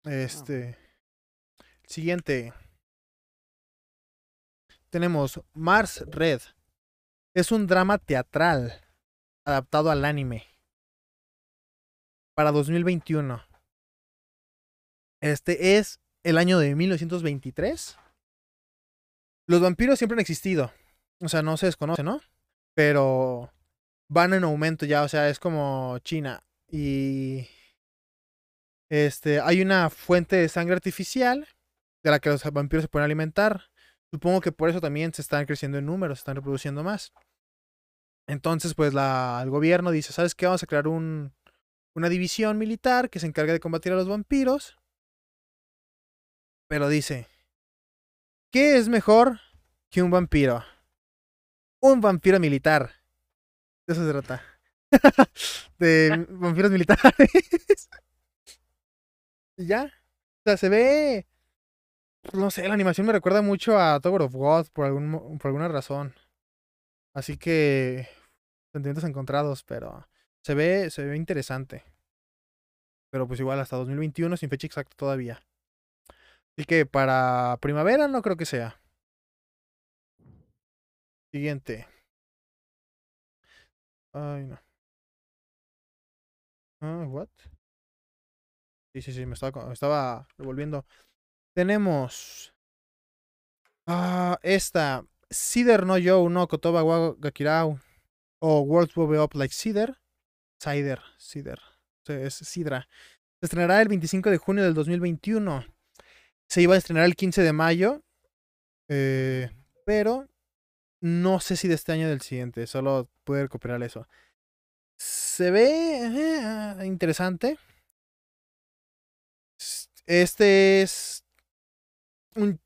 Este. Siguiente. Tenemos Mars Red. Es un drama teatral adaptado al anime. Para 2021. Este es el año de 1923. Los vampiros siempre han existido. O sea, no se desconoce, ¿no? Pero van en aumento ya, o sea, es como China. Y este, hay una fuente de sangre artificial de la que los vampiros se pueden alimentar. Supongo que por eso también se están creciendo en números, se están reproduciendo más. Entonces, pues la, el gobierno dice, ¿sabes qué? Vamos a crear un, una división militar que se encargue de combatir a los vampiros. Pero dice, ¿qué es mejor que un vampiro? Un vampiro militar. De eso se trata. [LAUGHS] de vampiros militares. ya. O sea, se ve. No sé, la animación me recuerda mucho a Tower of God por, algún, por alguna razón. Así que. Sentimientos encontrados, pero. Se ve, se ve interesante. Pero pues igual hasta 2021 sin fecha exacta todavía. Así que para primavera no creo que sea. Siguiente. Ay, no. Ah, what? Sí, sí, sí, me estaba, me revolviendo. Tenemos. Ah, esta. Cider no yo no Kotoba wa Gakirau. O Worlds Will Be Up Like Cider. Cider, Cider. Es Sidra. Se estrenará el 25 de junio del 2021. Se iba a estrenar el 15 de mayo. eh, pero no sé si de este año o del siguiente. Solo pude recuperar eso. Se ve eh, interesante. Este es. Un,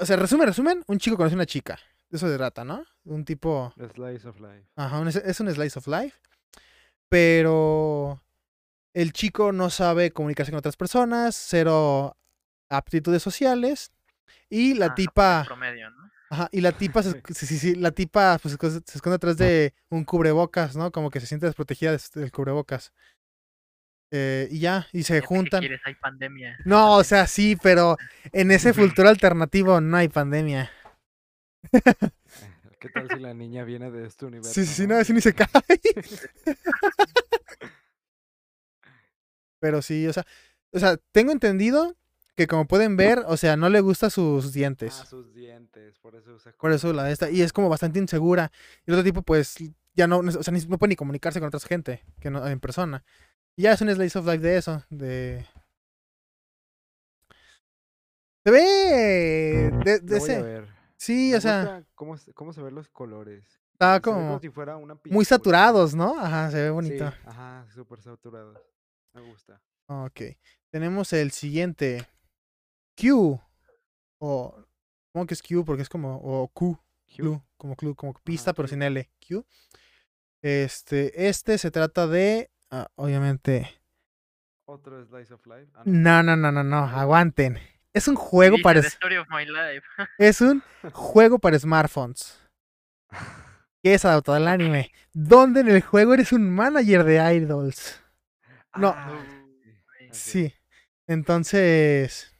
o sea, resumen, resumen. Un chico conoce a una chica. De eso se trata, ¿no? Un tipo. Slice of life. Ajá, un- es un slice of life. Pero el chico no sabe comunicarse con otras personas, cero aptitudes sociales. Y la Ah, tipa. promedio, ¿no? Ajá, y la tipa, se, [LAUGHS] sí, sí, sí, la tipa pues, se esconde- atrás de un cubrebocas, ¿no? Como que se siente desprotegida des- del cubrebocas. Eh, y ya, y se Ya, ¿qué juntan. quieres? Hay pandemia. No, o sea, sí, pero en ese [LAUGHS] futuro alternativo no hay pandemia. [LAUGHS] ¿Qué tal si la niña viene de este universo? Sí, sí, sí, no, ese ni se cae. Pero sí, o sea, o sea, tengo entendido que como pueden ver, o sea, no le gusta sus Ah, dientes. sus dientes, por eso usa Por eso la de esta, y es como bastante insegura. Y el otro tipo, pues, ya no, o sea, ni- no puede ni comunicarse con otra gente que no, en persona. Y ya es un slice of life de eso, de... Se ve... De, de ese... ver. Sí, Me o sea, cómo, se- cómo se ven los colores. está ve como si fuera una muy saturados, ¿no? Ajá, se ve bonito. Sí, ajá, súper saturados. Me gusta. Ok. Tenemos el siguiente. Q. O. ¿Cómo que es Q? Porque es como. O Q. Clue, como clue, como pista, pero Q. sin L. Q. Este. Este se trata de. ah, obviamente. Otro Slice of Life. Ah, no. No, no, no, no, no. Aguanten. Es un juego Dice, para. The es- Story of My Life. [LAUGHS] Es un juego para smartphones. Que es adaptado al anime. Donde en el juego eres un manager de idols. No. Ah, sí. Sí. Entonces.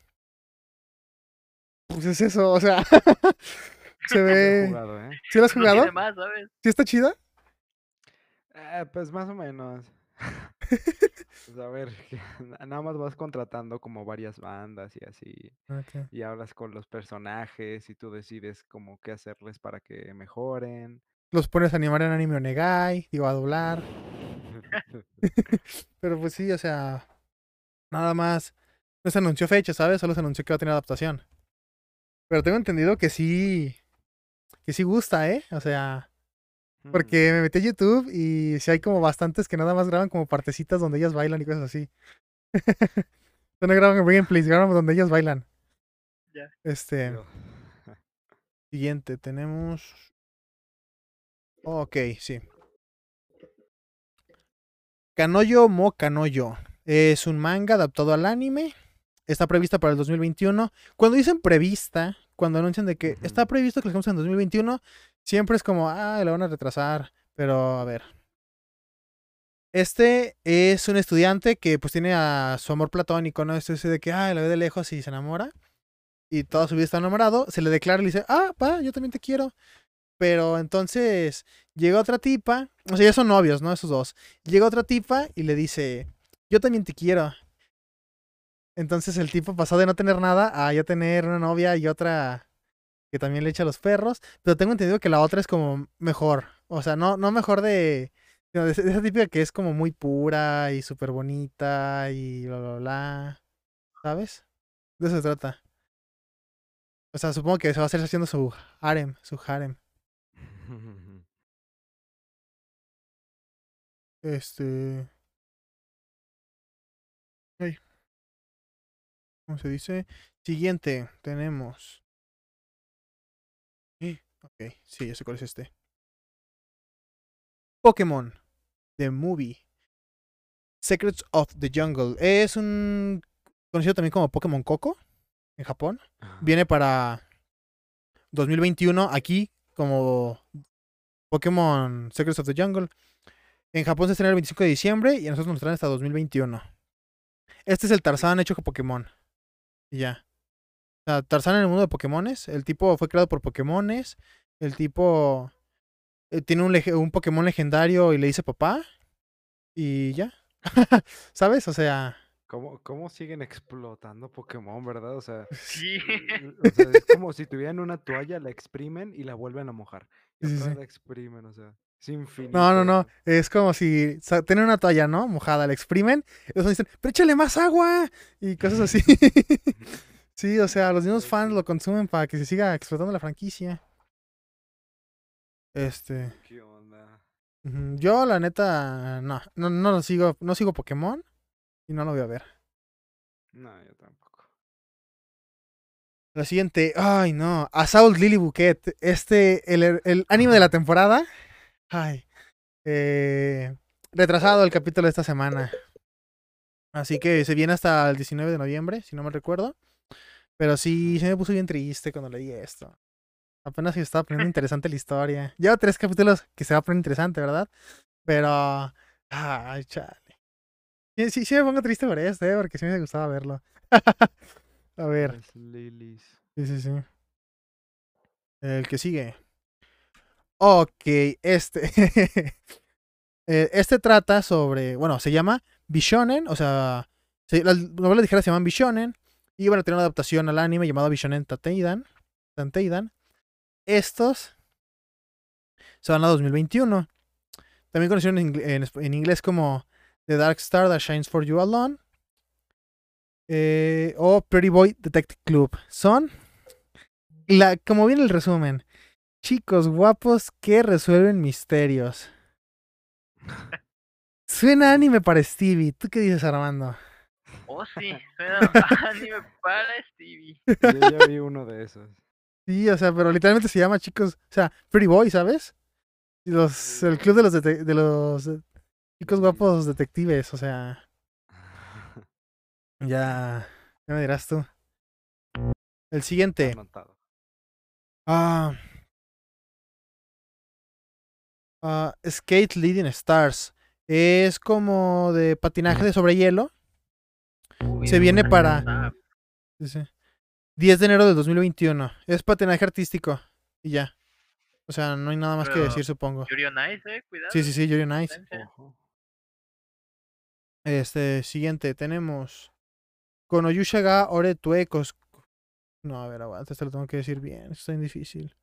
Pues es eso, o sea. [LAUGHS] se [LAUGHS] ve. jugado, ¿eh? ¿Sí lo has No jugado? tiene más, ¿sabes? ¿Sí está chida? Eh, pues más o menos. [LAUGHS] Pues a ver, na- nada más vas contratando como varias bandas y así. Y hablas con los personajes y tú decides como qué hacerles para que mejoren. Los pones a animar en anime Onegai, digo, a doblar. Pero pues sí, o sea. Nada más. No se anunció fecha, ¿sabes? Solo se anunció que va a tener adaptación. Pero tengo entendido que sí. Que sí gusta, ¿eh? O sea. Mm, Porque me metí a YouTube y sí hay como bastantes que nada más graban como partecitas donde ellas bailan y cosas así. [LAUGHS] No graban gameplays, graban donde ellas bailan. Ya. Este. Siguiente, tenemos. Ok, sí. Kanoyo Mo Kanoyo. Es un manga adaptado al anime. Está prevista para el 2021. Cuando dicen prevista, cuando anuncian de que está previsto que lo hagamos en 2021, siempre es como, ah, lo van a retrasar. Pero a ver. Este es un estudiante que pues tiene a su amor platónico, ¿no? Este ese de que, ah, lo ve de lejos y se enamora y toda su vida está enamorado, se le declara y le dice, ah, pa, yo también te quiero. Pero entonces llega otra tipa, o sea, ya son novios, ¿no? Esos dos. Llega otra tipa y le dice, yo también te quiero. Entonces el tipo pasó de no tener nada a ya tener una novia y otra que también le echa a los perros. Pero tengo entendido que la otra es como mejor. O sea, no, no mejor de, sino de, ese- de esa típica que es como muy pura y súper bonita y bla, bla, bla. ¿Sabes? De eso se trata. O sea, supongo que se va a hacer haciendo su harem, su harem. [LAUGHS] Este. ¿Cómo se dice? Siguiente, tenemos. Eh, Ok, sí, ya sé cuál es este. Pokémon. The Movie. Secrets of the Jungle. Es un. conocido también como Pokémon Coco. En Japón. Viene para 2021 aquí como Pokémon Secrets of the Jungle. En Japón se estrena el 25 de diciembre y a nosotros nos traen hasta 2021. Este es el Tarzán hecho con Pokémon. Y ya. O sea, Tarzán en el mundo de Pokémones. El tipo fue creado por Pokémones. El tipo eh, tiene un, un Pokémon legendario y le dice papá. Y ya. [LAUGHS] ¿Sabes? O sea, ¿Cómo, ¿Cómo siguen explotando Pokémon, verdad? O sea, Sí. o sea, es como si tuvieran una toalla, la exprimen y la vuelven a mojar. Y Sí, sí. la exprimen, o sea, es infinito. No, no, no. Es como si tienen una toalla, ¿no? Mojada, la exprimen. Y los dicen, pero échale más agua. Y cosas así. [LAUGHS] sí, o sea, los mismos fans lo consumen para que se siga explotando la franquicia. Este. ¿Qué onda? Yo, la neta, no. No, no lo sigo. No sigo Pokémon. Y no lo voy a ver. No, yo tampoco. La siguiente. Ay, no. Assault Lily Bouquet. Este, el, el anime de la temporada. Ay. Eh, retrasado el capítulo de esta semana. Así que se viene hasta el 19 de noviembre, si no me recuerdo. Pero sí, se me puso bien triste cuando leí esto. Apenas se estaba poniendo interesante la historia. Lleva tres capítulos que se va a poner interesante, ¿verdad? Pero. Ay, chale. Sí, sí, me pongo triste por esto, ¿eh? Porque sí me gustaba verlo. [LAUGHS] a ver. Sí, sí, sí. El que sigue. Ok, este. [LAUGHS] eh, este trata sobre. Bueno, se llama Bishonen. O sea, se- las novelas ligeras se llaman Bishonen. Y a tener una adaptación al anime llamado Bishonen Tateidan. Tanteidan. Estos se van a 2021. También esp- en inglés como The Dark Star That Shines for You Alone. eh, o Pretty Boy Detective Club. Son, la, como viene el resumen, chicos guapos que resuelven misterios. Suena anime para Stevie. ¿Tú qué dices, Armando? Oh, sí, suena [LAUGHS] anime para Stevie. Yo ya vi uno de esos. Sí, o sea, pero literalmente se llama chicos, o sea, Pretty Boy, ¿sabes? Los, el club de los, dete- de los chicos guapos detectives, o sea, [LAUGHS] ya, ya me dirás tú. El siguiente. Ah. Ah, Skate Leading Stars. Es como de patinaje de sobre hielo. Uy, Se viene para-. Dice. 10 de enero del 2021. Es patinaje artístico. Y ya. O sea, no hay nada más que decir, supongo. Yuri on Ice, eh, cuidado. Sí, sí, sí, Yuri on Ice. potencia. Ojo. Este, siguiente, tenemos. Konoyusha ga ore tuekos. No, a ver, aguanta, esto lo tengo que decir bien. Esto está bien difícil.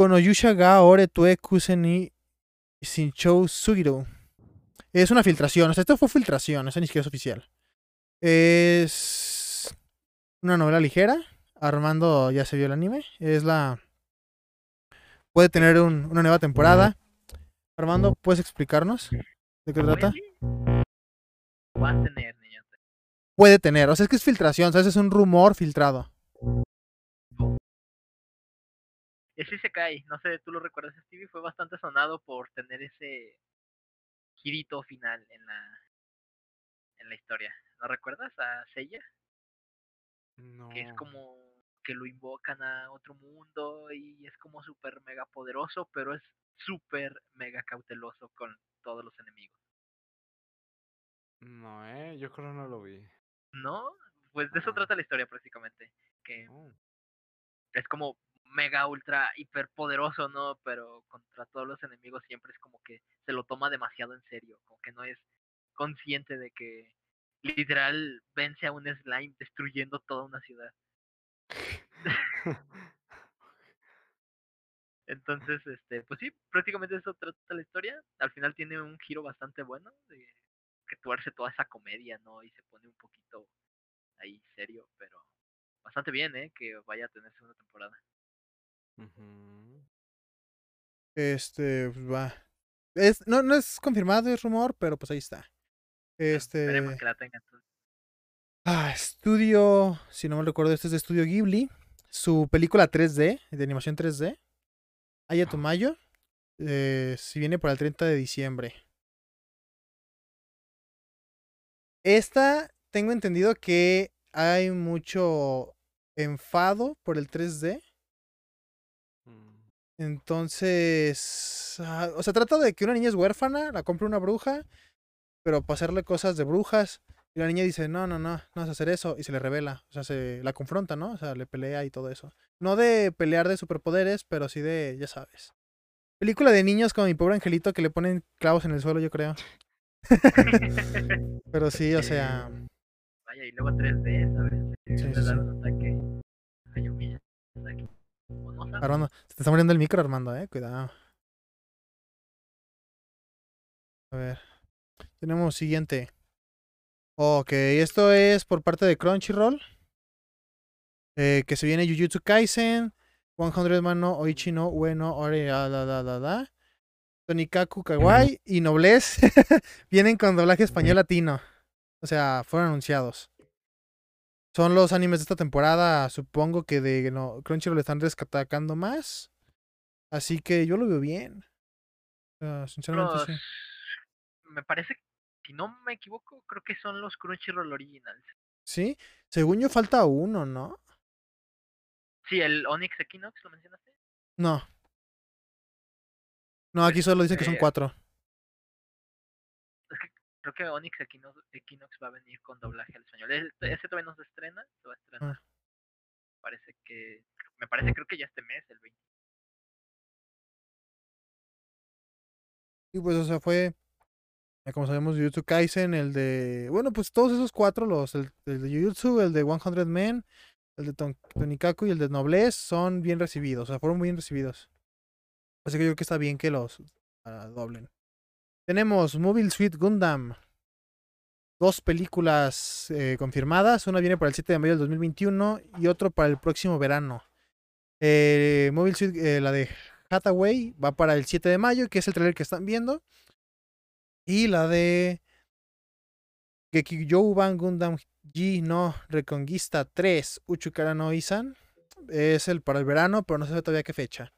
Konoyusha ga ore tue kuseni sugiro. Es una filtración. O sea, esto fue filtración. Eso ni siquiera es oficial. Es una novela ligera. Armando ya se vio el anime. Es la. Puede tener un- una nueva temporada. Armando, ¿puedes explicarnos de qué trata? Va a tener, niño. puede tener. O sea, es que es filtración, ¿sabes? Es un rumor filtrado. Ese se cae, no sé, tú lo recuerdas, Stevie, fue bastante sonado por tener ese girito final en la en la historia. ¿No recuerdas a Seiya? No. Que es como que lo invocan a otro mundo y es como súper mega poderoso, pero es súper mega cauteloso con todos los enemigos. No, eh. Yo creo no lo vi. ¿No? Pues de eso trata la historia prácticamente. Que Oh, es como mega ultra hiper poderoso, ¿no? Pero contra todos los enemigos siempre es como que se lo toma demasiado en serio, como que no es consciente de que literal vence a un slime destruyendo toda una ciudad. [LAUGHS] Entonces, este, pues sí, prácticamente eso trata la historia. Al final tiene un giro bastante bueno, de que tuerce toda esa comedia, ¿no? Y se pone un poquito ahí serio, pero bastante bien, ¿eh? Que vaya a tener segunda temporada. Ujú. Este, pues va. Es, no, no es confirmado, es rumor, pero pues ahí está. Esperemos Este. que la tengan. Ah, estudio. Si no me recuerdo, este es de Estudio Ghibli. Su película 3D, de animación 3D. Ayatomayo. Eh, si viene para el 30 de diciembre. Esta, tengo entendido que hay mucho enfado por el 3D. Entonces, ah, o sea, trata de que una niña es huérfana, la compra una bruja, pero para hacerle cosas de brujas. Y la niña dice, no, no, no, no vas a hacer eso. Y se le revela, o sea, se la confronta, ¿no? O sea, le pelea y todo eso. No de pelear de superpoderes, pero sí de, ya sabes. Película de niños como mi pobre angelito que le ponen clavos en el suelo, yo creo. [LAUGHS] Pero sí, o sea, Vaya, y luego 3D, ¿sabes? Sí, sí, sí. Armando, se te está muriendo el micro, Armando, eh, cuidado. A ver. Tenemos siguiente. Ok, esto es por parte de Crunchyroll. Eh, que se viene Jujutsu Kaisen, 100 Mano Oichi no Ueno Ore ah, da da da da. Tonikaku Kawaii y Noblesse [LAUGHS] vienen con doblaje español latino. O sea, fueron anunciados. Son los animes de esta temporada. Supongo que de no, Crunchyroll están rescatando más. Así que yo lo veo bien. Sea, sinceramente Los- sí. Me parece, si no me equivoco, creo que son los Crunchyroll Originals. Sí, según yo falta uno, ¿no? Sí, el Onyx Equinox, ¿lo mencionaste? No. No, aquí solo dice que son eh, cuatro. Creo que Onyx Equinox, Equinox va a venir con doblaje al español. Ese todavía no se estrena, se va a estrenar. Ah. Parece que, me parece creo que ya este mes, el 20. Y pues, o sea, fue, eh, como sabemos, Jujutsu Kaisen, el de, bueno, pues todos esos cuatro, los, el, el de Jujutsu, el de 100 Men, el de Ton- Tonikaku y el de Noblesse, son bien recibidos, o sea, fueron bien recibidos. Así que yo creo que está bien que los ah, doblen. Tenemos Mobile Suit Gundam. Dos películas eh, confirmadas. Una viene para el 7 de mayo del 2021 y otro para el próximo verano. Eh, Mobile Suit, eh, la de Hathaway, va para el 7 de mayo, que es el trailer que están viendo. Y la de Gekijouban Gundam G no Reconquista 3 Uchukara no Isan es el para el verano, pero no se sabe todavía qué fecha.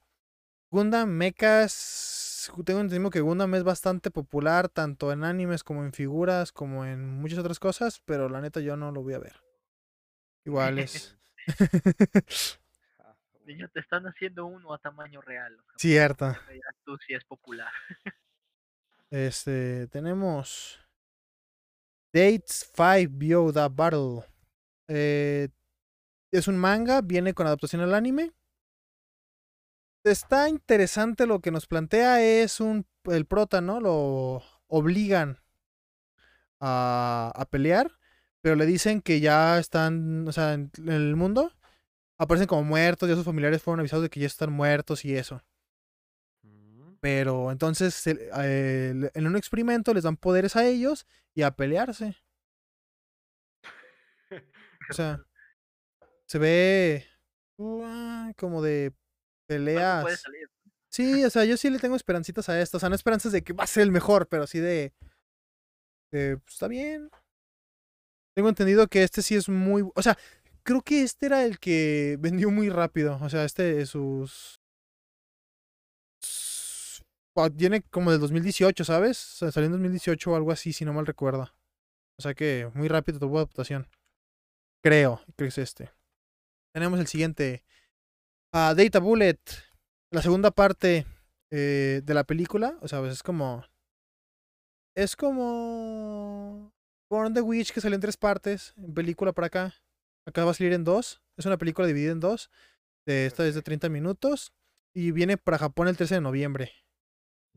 Gundam Mechas, tengo entendido que Gundam es bastante popular tanto en animes como en figuras, como en muchas otras cosas, pero la neta yo no lo voy a ver. Igual es [LAUGHS] [LAUGHS] Ah, Niño, te están haciendo uno a tamaño real. o sea, cierto. ya me dirás tú si es popular. [LAUGHS] Este, tenemos Dates 5 Bio the Battle. Eh, es un manga, viene con adaptación al anime. Está interesante lo que nos plantea, es un el prota, ¿no? Lo obligan a, a pelear, pero le dicen que ya están, o sea, en, en el mundo aparecen como muertos, ya sus familiares fueron avisados de que ya están muertos y eso. mm, Pero entonces eh, en un experimento les dan poderes a ellos y a pelearse. O sea, [LAUGHS] se ve uh, como de Algo puede peleas. salir. Sí, o sea, yo sí le tengo esperancitas a esto. O sea, no esperanzas de que va a ser el mejor, pero sí de. de, pues, está bien. Tengo entendido que este sí es muy. O sea, creo que este era el que vendió muy rápido. O sea, este, sus. s- ah, como del 2018, ¿sabes? O sea, salió en 2018 o algo así, si no mal recuerdo. O sea que muy rápido tuvo adaptación. Creo, creo que es este. Tenemos el siguiente. Ah, Data Bullet. La segunda parte eh, de la película. O sea, pues es como. Es como. Born the Witch que salió en tres partes. En película para acá. Acá va a salir en dos. Es una película dividida en dos. De, esta es de Ok. 30 minutos. Y viene para Japón el 13 de noviembre.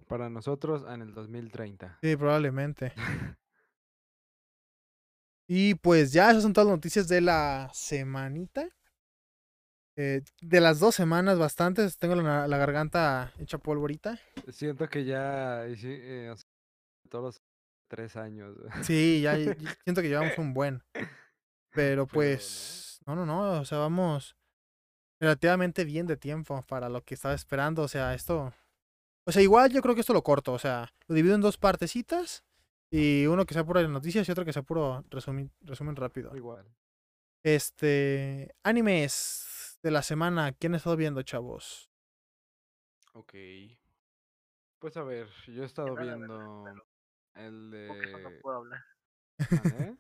Para nosotros en el 2030. Sí, probablemente. [LAUGHS] Y pues ya esas son todas las noticias de la semanita. Eh, de las dos semanas bastantes. Tengo la, la garganta hecha polvo ahorita. Siento que ya eh, todos los tres años. Sí, ya, [LAUGHS] siento que llevamos un buen. Pero Pero no. pues, no, no, no, o sea, vamos relativamente bien de tiempo para lo que estaba esperando. O sea, esto, o sea, igual yo creo que esto lo corto, o sea, lo divido en dos partecitas y uno que sea puro de noticias y otro que sea puro resumen, resumen rápido. Igual. Este, animes de la semana, ¿quién ha estado viendo, chavos? Ok. Pues a ver, yo he estado viendo el no de... puedo hablar. ¿Mande?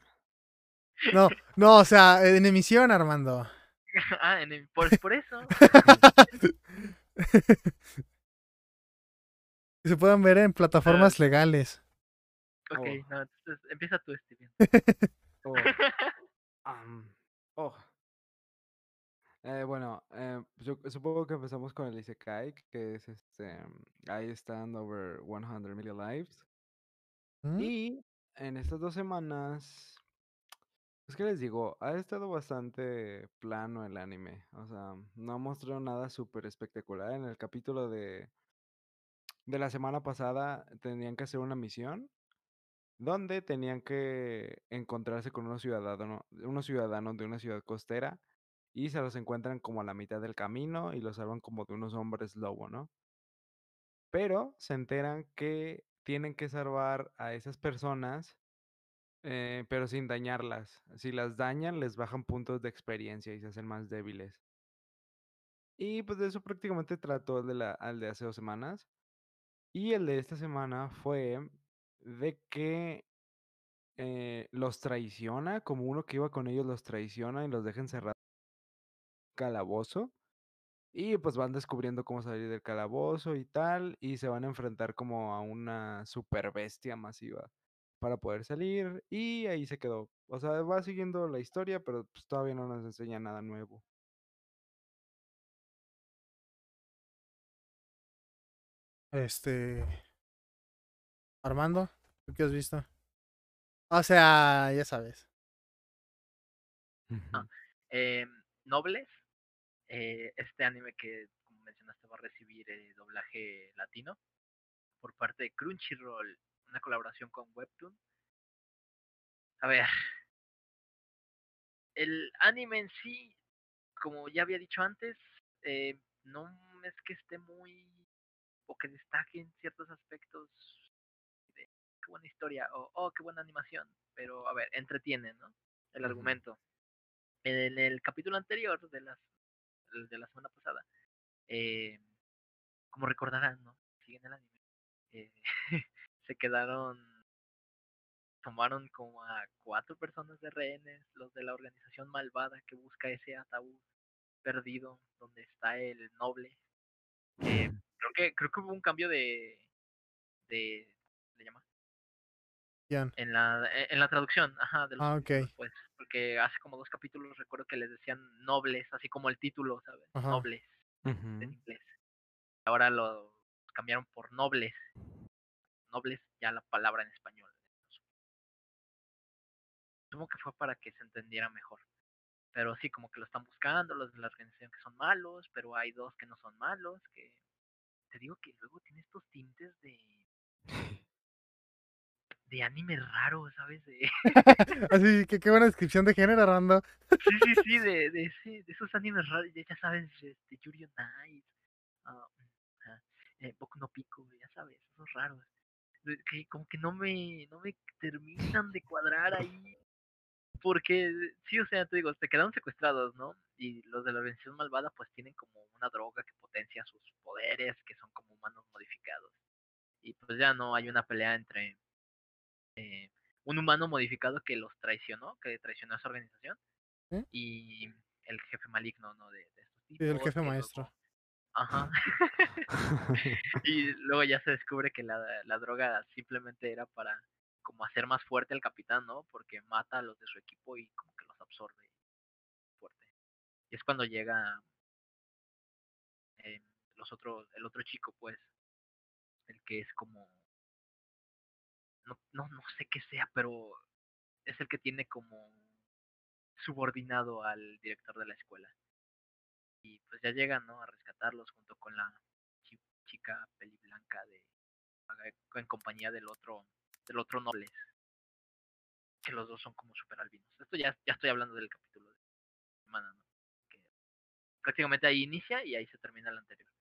No, no, o sea, en emisión, Armando. [LAUGHS] ah, en el- por, por eso. [LAUGHS] [LAUGHS] Se puedan ver en plataformas legales. Ok, Oh. no, entonces empieza tú, Steven. Oh, oh. Eh, bueno, eh, yo supongo que empezamos con el Isekai, que es este, I stand over 100 million lives. ¿Mm? Y en estas dos semanas, es que les digo, ha estado bastante plano el anime. O sea, no ha mostrado nada súper espectacular. En el capítulo de, de la semana pasada tenían que hacer una misión donde tenían que encontrarse con unos ciudadanos, unos ciudadanos de una ciudad costera y se los encuentran como a la mitad del camino y los salvan como de unos hombres lobo, ¿no? Pero se enteran que tienen que salvar a esas personas, eh, pero sin dañarlas. Si las dañan, les bajan puntos de experiencia y se hacen más débiles. Y pues de eso prácticamente trató el de, la, el hace dos semanas. Y el de esta semana fue de que eh, los traiciona, como uno que iba con ellos los traiciona y los deja encerrados calabozo. Y pues van descubriendo cómo salir del calabozo y tal, y se van a enfrentar como a una super bestia masiva para poder salir, y ahí se quedó. O sea, va siguiendo la historia, pero pues, todavía no nos enseña nada nuevo. Este. Armando, ¿tú qué has visto? O sea, ya sabes. Ujú. Eh, Nobles, eh, este anime que, como mencionaste, va a recibir eh, doblaje latino por parte de Crunchyroll, una colaboración con Webtoon. A ver, el anime en sí, como ya había dicho antes, eh, no es que esté muy o que destaque en ciertos aspectos de qué buena historia o oh, qué buena animación, pero a ver, entretiene, ¿no? El argumento. En el capítulo anterior de las de la semana pasada, eh, como recordarán, ¿no? Siguen el anime. eh, [LAUGHS] se quedaron, tomaron como a cuatro personas de rehenes, los de la organización malvada que busca ese ataúd perdido donde está el noble. Eh, creo que creo que hubo un cambio de de ¿le llama? Ian. en la e, en la traducción, ajá, de los Ah, ok. subtítulos, pues, porque hace como dos capítulos recuerdo que les decían nobles, así como el título, ¿sabes? Ajá. Nobles en inglés. Ahora lo cambiaron por nobles. Nobles ya la palabra en español. Supongo que fue para que se entendiera mejor. Pero sí, como que lo están buscando, los de la organización que son malos, pero hay dos que no son malos, que te digo que luego tiene estos tintes de de anime raro, ¿sabes? De, [LAUGHS] Así que qué buena descripción de género, Armando. sí, sí, [LAUGHS] sí, de, de, de esos animes raros, ya ya sabes, este, Yuri ah, eh, Boku no Pico, ya sabes, esos raros. Que como que no me, no me terminan de cuadrar ahí. Porque, sí, o sea, te digo, te quedaron secuestrados, ¿no? Y los de la organización malvada pues tienen como una droga que potencia sus poderes, que son como humanos modificados. Y pues ya no hay una pelea entre eh, un humano modificado que los traicionó, que traicionó a esa organización, ¿Eh? y el jefe maligno, ¿no? De, de estos Sí, el tipos, jefe maestro. luego- Ajá. [LAUGHS] [LAUGHS] y luego ya se descubre que la, la droga simplemente era para como hacer más fuerte al capitán, ¿no? Porque mata a los de su equipo y como que los absorbe fuerte. Y es cuando llega eh, los otros, el otro chico, pues, el que es como no, no, no sé qué sea, pero es el que tiene como subordinado al director de la escuela. Y pues ya llegan, ¿no? A rescatarlos junto con la chi- chica peli blanca de en compañía del otro del otro nobles. Que los dos son como super albinos esto ya ya estoy hablando del capítulo de semana que prácticamente ahí inicia y ahí se termina el anterior.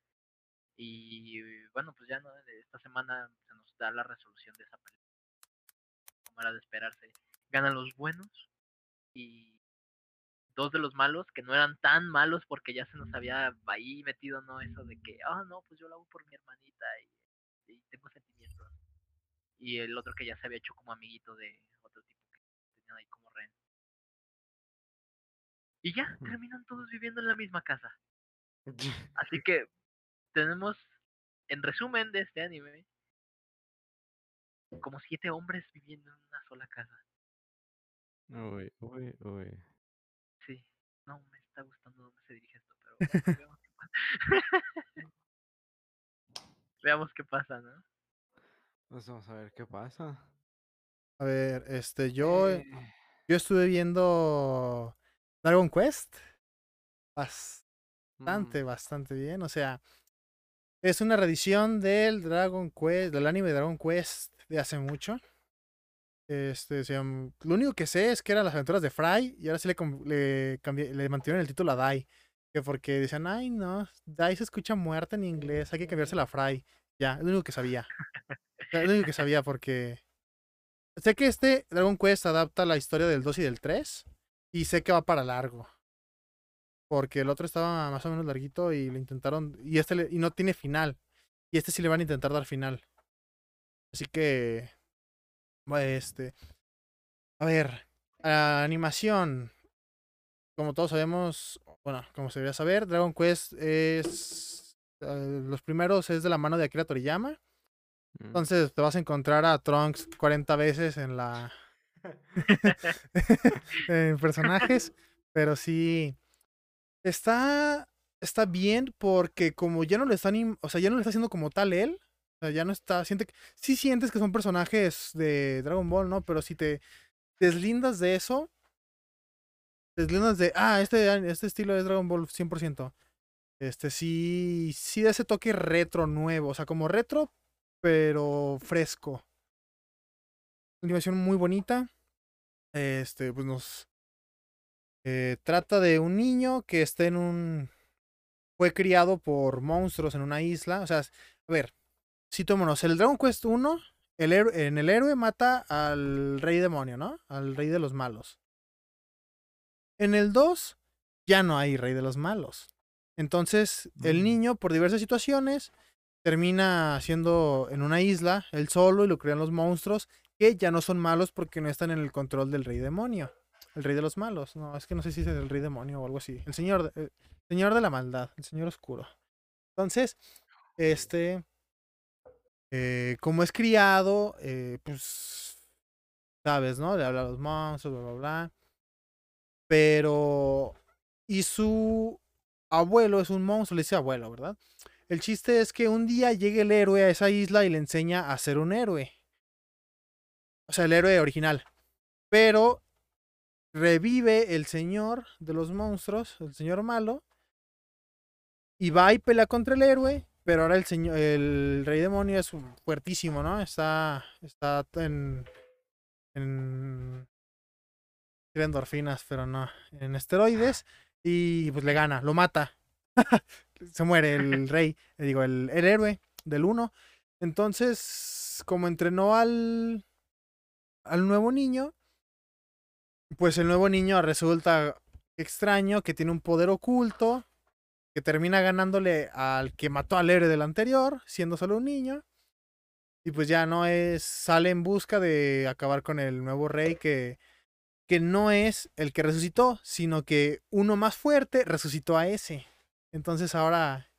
Y bueno pues ya no esta semana se nos da la resolución de esa pelea como era de esperarse. Ganan los buenos y dos de los malos que no eran tan malos porque ya se nos había ahí metido no eso de que ah no pues yo lo hago por mi hermanita y, y tengo sentimientos y el otro que ya se había hecho como amiguito de otro tipo que tenían ahí como rehén. Y ya Mm. terminan todos viviendo en la misma casa. [LAUGHS] Así que tenemos en resumen de este anime como siete hombres viviendo en una sola casa Uy, uy, uy. sí no me está gustando dónde se dirige esto pero bueno, [LAUGHS] veamos qué pasa [LAUGHS] veamos qué pasa no Pues vamos a ver qué pasa. A ver, este, yo, Eh, yo estuve viendo Dragon Quest. Bastante, mm, bastante bien. O sea, es una reedición del Dragon Quest, del anime Dragon Quest de hace mucho. Este, se lo único que sé es que eran las aventuras de Fry y ahora sí le, le, le mantuvieron el título a Dai. Que porque decían, ay no, Dai se escucha muerta en inglés, hay que cambiársela a Fry. Ya, es lo único que sabía. Es lo único que sabía porque sé que este Dragon Quest adapta la historia del 2 y del 3 y sé que va para largo. Porque el otro estaba más o menos larguito y lo intentaron y este le- y no tiene final. Y este sí le van a intentar dar final. Así que este a ver, animación. Como todos sabemos, bueno, como se debería saber, Dragon Quest es eh, los primeros es de la mano de Akira Toriyama. mm. Entonces te vas a encontrar a Trunks 40 veces en la. [LAUGHS] [LAUGHS] en personajes. Pero sí. Está. Está bien porque como ya no lo están. O sea, ya no lo está haciendo como tal él. O sea, ya no está. Siente sientes que son personajes de Dragon Ball, ¿no? Pero si te deslindas de eso, deslindas de, ah, este, este estilo es Dragon Ball 100%. Este sí, sí da ese toque retro nuevo, o sea, como retro, pero fresco. Animación muy bonita. Este, pues nos eh, trata de un niño que está en un. Fue criado por monstruos en una isla. O sea, a ver, citémonos. El Dragon Quest 1, el héroe- en el héroe mata al rey demonio, ¿no? Al rey de los malos. En el 2, ya no hay rey de los malos. Entonces, el Mm. niño, por diversas situaciones, termina siendo en una isla, él solo, y lo crean los monstruos, que ya no son malos porque no están en el control del rey demonio. El rey de los malos. No, es que no sé si es el rey demonio o algo así. El señor, de- el señor de la maldad, el señor oscuro. Entonces, este, eh, como es criado, eh, pues, sabes, ¿no? Le habla a los monstruos, bla, bla, bla. Pero, y su abuelo es un monstruo, le dice abuelo, ¿verdad? El chiste es que un día llegue el héroe a esa isla y le enseña a ser un héroe. O sea, el héroe original. Pero revive el señor de los monstruos, el señor malo, y va y pelea contra el héroe, pero ahora el señor, el rey demonio es fuertísimo, ¿no? Está, está en, en, endorfinas, pero no, en esteroides, y pues le gana, lo mata. [LAUGHS] Se muere el rey, [LAUGHS] digo, el, el héroe del 1. Entonces, como entrenó al, al nuevo niño, pues el nuevo niño resulta extraño que tiene un poder oculto que termina ganándole al que mató al héroe del anterior, siendo solo un niño. Y pues ya no es, sale en busca de acabar con el nuevo rey que, que no es el que resucitó, sino que uno más fuerte resucitó a ese. Entonces ahora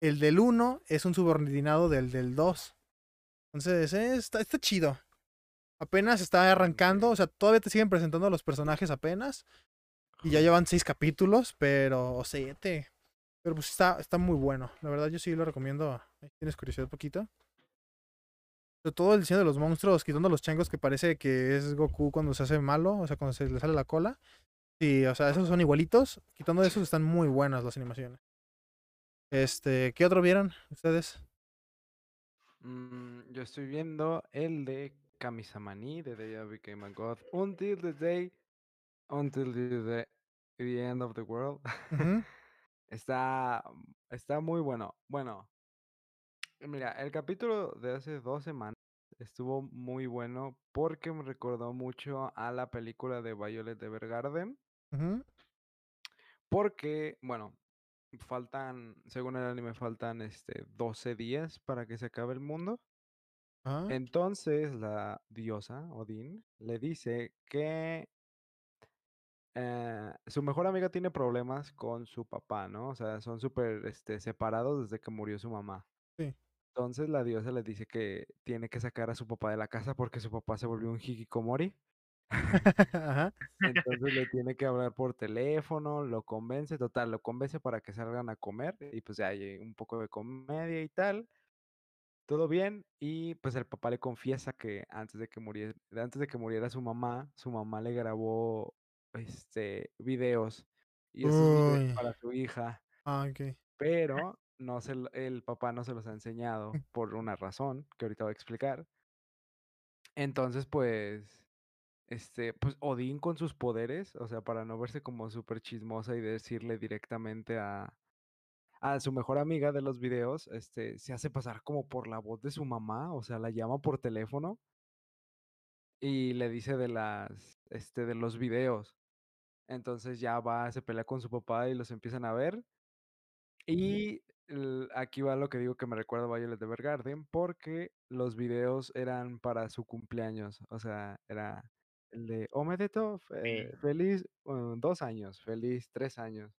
el del 1 es un subordinado del del 2. Entonces eh, está, está chido. Apenas está arrancando, o sea, todavía te siguen presentando los personajes apenas. Y ya llevan seis capítulos, pero o siete. Pero pues está, está muy bueno. La verdad yo sí lo recomiendo. Ahí tienes curiosidad un poquito. Sobre todo el diseño de los monstruos, quitando los changos que parece que es Goku cuando se hace malo, o sea, cuando se le sale la cola. Sí, o sea, esos son igualitos. Quitando esos están muy buenas las animaciones. Este, ¿qué otro vieron ustedes? Mm, yo estoy viendo el de Kamisamani, de Day I Became a God, Until the Day, Until the, End of the World. Ujú, [LAUGHS] Está, está muy bueno. Bueno, mira, el capítulo de hace dos semanas estuvo muy bueno porque me recordó mucho a la película de Violet Evergarden. ujú, Porque, bueno, faltan, según el anime, faltan este 12 días para que se acabe el mundo. ajá, Entonces la diosa, Odín, le dice que eh, su mejor amiga tiene problemas con su papá, ¿no? O sea, son súper este, separados desde que murió su mamá. Sí. Entonces la diosa le dice que tiene que sacar a su papá de la casa porque su papá se volvió un hikikomori. [LAUGHS] Ajá. Entonces le [LAUGHS] tiene que hablar por teléfono, lo convence, total, lo convence para que salgan a comer y pues ya hay un poco de comedia y tal. Todo bien y pues el papá le confiesa que antes de que muriera, antes de que muriera su mamá, su mamá le grabó este videos y esos videos para su hija, Ah, ok. pero no se, el papá no se los ha enseñado por una razón que ahorita voy a explicar. Entonces, pues, este, pues Odín con sus poderes, o sea, para no verse como súper chismosa y decirle directamente a, a su mejor amiga de los videos, este, se hace pasar como por la voz de su mamá, o sea, la llama por teléfono y le dice de las, este, de los videos. Entonces ya va, se pelea con su papá y los empiezan a ver. Y el- aquí va lo que digo que me recuerda a Violet Evergarden, porque los videos eran para su cumpleaños. O sea, era el de Omedeto, Sí. feliz uh, dos años, feliz tres años.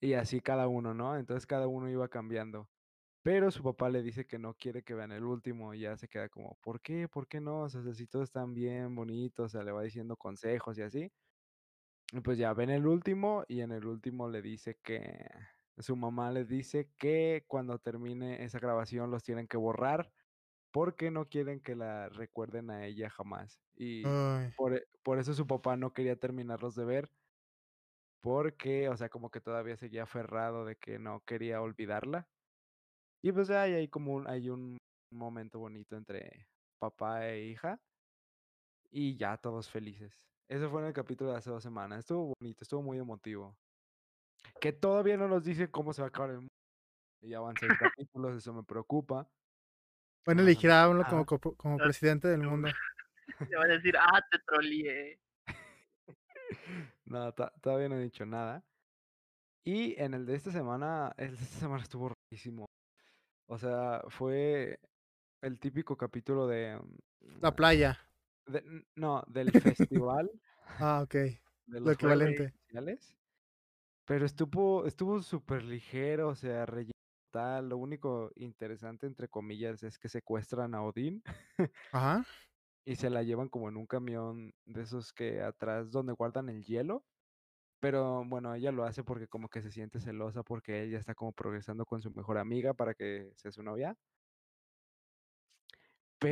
Y así cada uno, ¿no? Entonces cada uno iba cambiando. Pero su papá le dice que no quiere que vean el último y ya se queda como, ¿por qué? ¿Por qué no? O sea, si todos están bien bonitos, o sea, le va diciendo consejos y así. Y pues ya ven el último y en el último le dice que, su mamá les dice que cuando termine esa grabación los tienen que borrar porque no quieren que la recuerden a ella jamás. Y por, e- por eso su papá no quería terminarlos de ver porque, o sea, como que todavía seguía aferrado de que no quería olvidarla. Y pues ya hay, hay como un, hay un momento bonito entre papá e hija y ya todos felices. Eso fue en el capítulo de hace dos semanas. Estuvo bonito, estuvo muy emotivo. Que todavía no nos dicen cómo se va a acabar el mundo. Y ya van seis [LAUGHS] capítulos, eso me preocupa. Ah, elegir a AMLO ah. como, como presidente del [LAUGHS] mundo. [LAUGHS] Le van a decir, ah, te troleé. No, to- todavía no he dicho nada. Y en el de esta semana, el de esta semana estuvo rarísimo. O sea, fue el típico capítulo de... mm, La playa. De- no, del [LAUGHS] festival Ah, ok. de Lo los equivalente. Pero estuvo estuvo súper ligero, o sea, relleno tal. Lo único interesante, entre comillas, es que secuestran a Odín [LAUGHS] Ajá. y se la llevan como en un camión de esos que atrás donde guardan el hielo. Pero bueno, ella lo hace porque como que se siente celosa porque ella está como progresando con su mejor amiga para que sea su novia.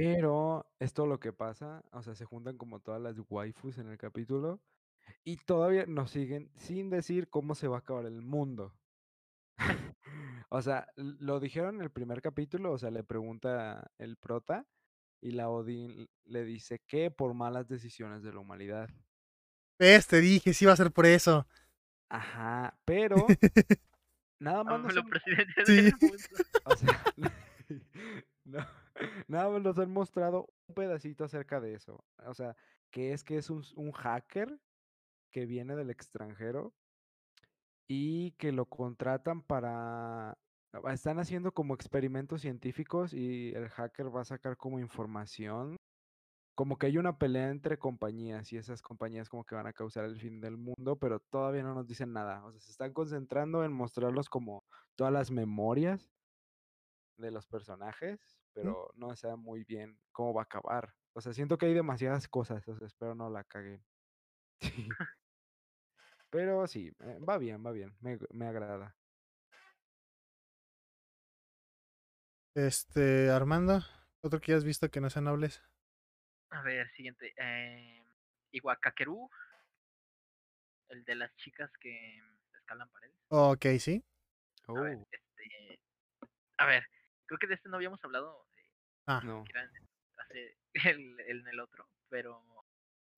Pero es todo lo que pasa, o sea, se juntan como todas las waifus en el capítulo y todavía nos siguen sin decir cómo se va a acabar el mundo. [LAUGHS] [LAUGHS] O sea, lo dijeron en el primer capítulo, o sea, le pregunta el prota y la Odín le dice que por malas decisiones de la humanidad. ¿Ves? Te dije, sí iba a ser por eso. Ajá, [LAUGHS] pero nada más Sí. del mundo. O sea, no, nada más nos han mostrado un pedacito acerca de eso. O sea, que es que es un, un hacker que viene del extranjero y que lo contratan para... ah, Están haciendo como experimentos científicos y el hacker va a sacar como información. Como que hay una pelea entre compañías y esas compañías como que van a causar el fin del mundo, pero todavía no nos dicen nada. O sea, se están concentrando en mostrarlos como todas las memorias de los personajes, pero no sé muy bien cómo va a acabar. O sea, siento que hay demasiadas cosas, o sea, espero no la caguen. [LAUGHS] Sí. [LAUGHS] Pero sí, eh, va bien, va bien, me, me agrada. Este, Armando, otro que has visto que no sean nobles. A ver, siguiente. Eh, Iguacaquerú. El de las chicas que escalan paredes. Ok, sí. A ver, Oh, este. A ver, creo que de este no habíamos hablado. eh, Ah, no. hace [LAUGHS] el, el- en el otro. Pero,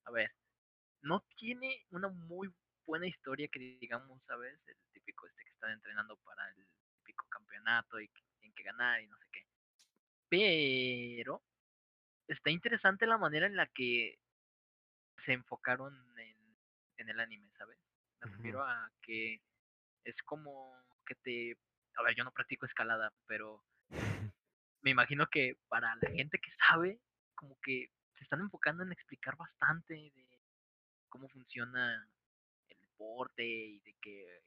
a ver. No tiene una muy buena historia que digamos, ¿sabes? El típico este que están entrenando para el típico campeonato y que tienen que ganar y no sé qué. Pero está interesante la manera en la que se enfocaron en, en el anime, ¿sabes? Me refiero a que es como que te... A ver, yo no practico escalada, pero me imagino que para la gente que sabe, como que se están enfocando en explicar bastante de cómo funciona el deporte y de que,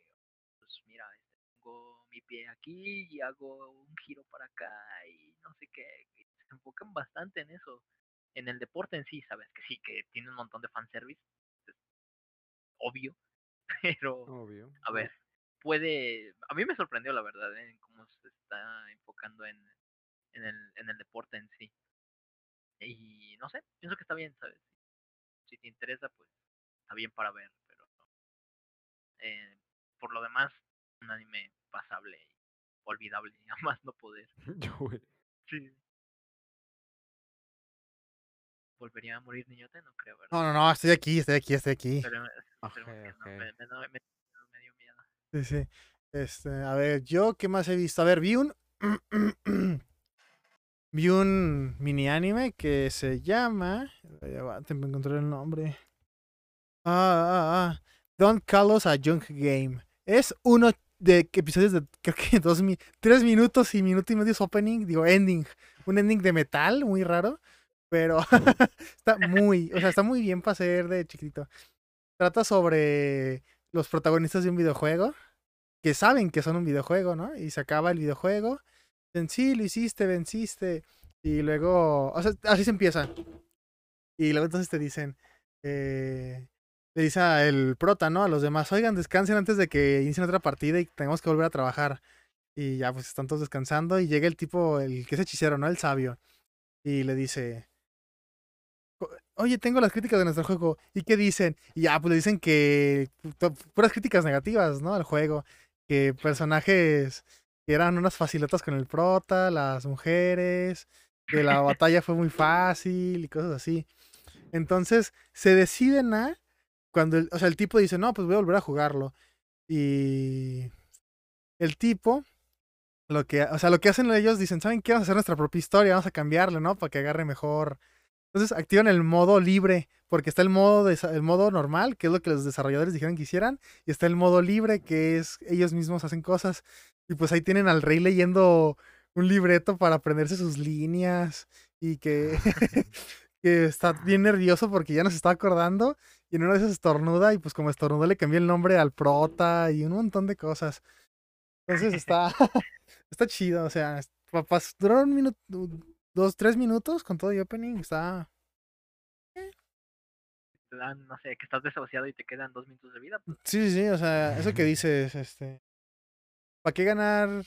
pues mira, este, pongo mi pie aquí y hago un giro para acá y no sé qué. se enfocan bastante en eso. En el deporte en sí, sabes que sí, que tiene un montón de fanservice, es obvio, [LAUGHS] pero Obvio. a ver, puede. A mí me sorprendió, la verdad, en está enfocando en, en, el, en el deporte en sí. Y no sé, pienso que está bien, ¿sabes? Si te interesa, pues está bien para ver, pero eh, por lo demás, un anime pasable y olvidable, a [LAUGHS] más no poder. [LAUGHS] Yo, güey. Sí. ¿Volvería a morir niñote? No creo, ¿verdad? no, no, no, estoy aquí, estoy aquí, estoy aquí. Pero, no, me, me- me dio miedo. Sí, sí. Este, a ver, yo, ¿qué más he visto? A ver, vi un. [CLEARS THROAT] vi un mini anime que se llama. Ya va, tengo que encontrar el nombre. Ah, ah, ah. Don't Call Us a Junk Game. Es uno de episodios de creo que [LAUGHS] dos mi- tres minutos y minuto y medio es opening, digo ending. Un ending de metal, muy raro. Pero [LAUGHS] está muy, o sea, está muy bien para ser de chiquitito. Trata sobre los protagonistas de un videojuego que saben que son un videojuego, ¿no? Y se acaba el videojuego. Dicen, sí, lo hiciste, venciste. Y luego, o sea, así se empieza. Y luego entonces te dicen, eh, le dice el prota, ¿no? A los demás, oigan, descansen antes de que inicien otra partida y tenemos que volver a trabajar. Y ya, pues están todos descansando y llega el tipo, el que es hechicero, ¿no? El sabio. Y le dice, "O- oye, tengo las críticas de nuestro juego. ¿Y qué dicen? Y ya, pues le dicen que pu- puras críticas negativas, ¿no? Al juego. Que personajes que eran unas facilotas con el prota, las mujeres, que la [LAUGHS] batalla fue muy fácil y cosas así. Entonces, se deciden a cuando el, o sea, el tipo dice, no, pues voy a volver a jugarlo. Y el tipo, lo que, o sea, lo que hacen ellos, dicen, ¿saben qué? Vamos a hacer nuestra propia historia, vamos a cambiarle, ¿no? Para que agarre mejor. Entonces activan el modo libre, porque está el modo, de, el modo normal, que es lo que los desarrolladores dijeron que hicieran, y está el modo libre, que es ellos mismos hacen cosas. Y pues ahí tienen al rey leyendo un libreto para aprenderse sus líneas y que, [LAUGHS] [LAUGHS] que está bien nervioso porque ya no se está acordando y en una de esas estornuda y pues como estornudó le cambié el nombre al prota y un montón de cosas. Entonces está, [LAUGHS] está chido, o sea, papás, duraron un minuto, dos, tres minutos con todo el opening, está... Te dan, no sé, que estás desahuciado y te quedan dos minutos de vida. Pues, Sí, sí, sí, o sea, eso que [LAUGHS] dices, este... ¿Para qué ganar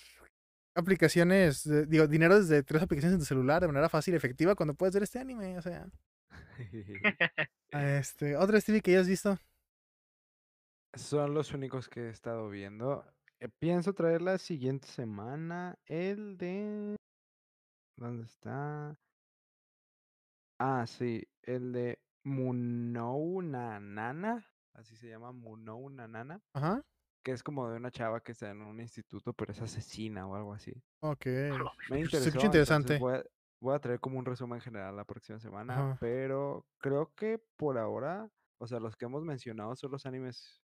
aplicaciones, de- digo, dinero desde tres aplicaciones en tu celular de manera fácil y efectiva cuando puedes ver este anime? O sea, [LAUGHS] este, otra Stevie que hayas visto. Son los únicos que he estado viendo. Eh, pienso traer la siguiente semana el de... ¿Dónde está? Ah, sí, el de Munou Nanana. Así se llama Munou Nanana. Ajá, Que es como de una chava que está en un instituto, pero es asesina o algo así. ok. [GASPS] Me Se escucha interesó, entonces interesante. Voy a, voy a traer como un resumen general la próxima semana, Ajá. pero creo que por ahora, o sea, los que hemos mencionado son los animes,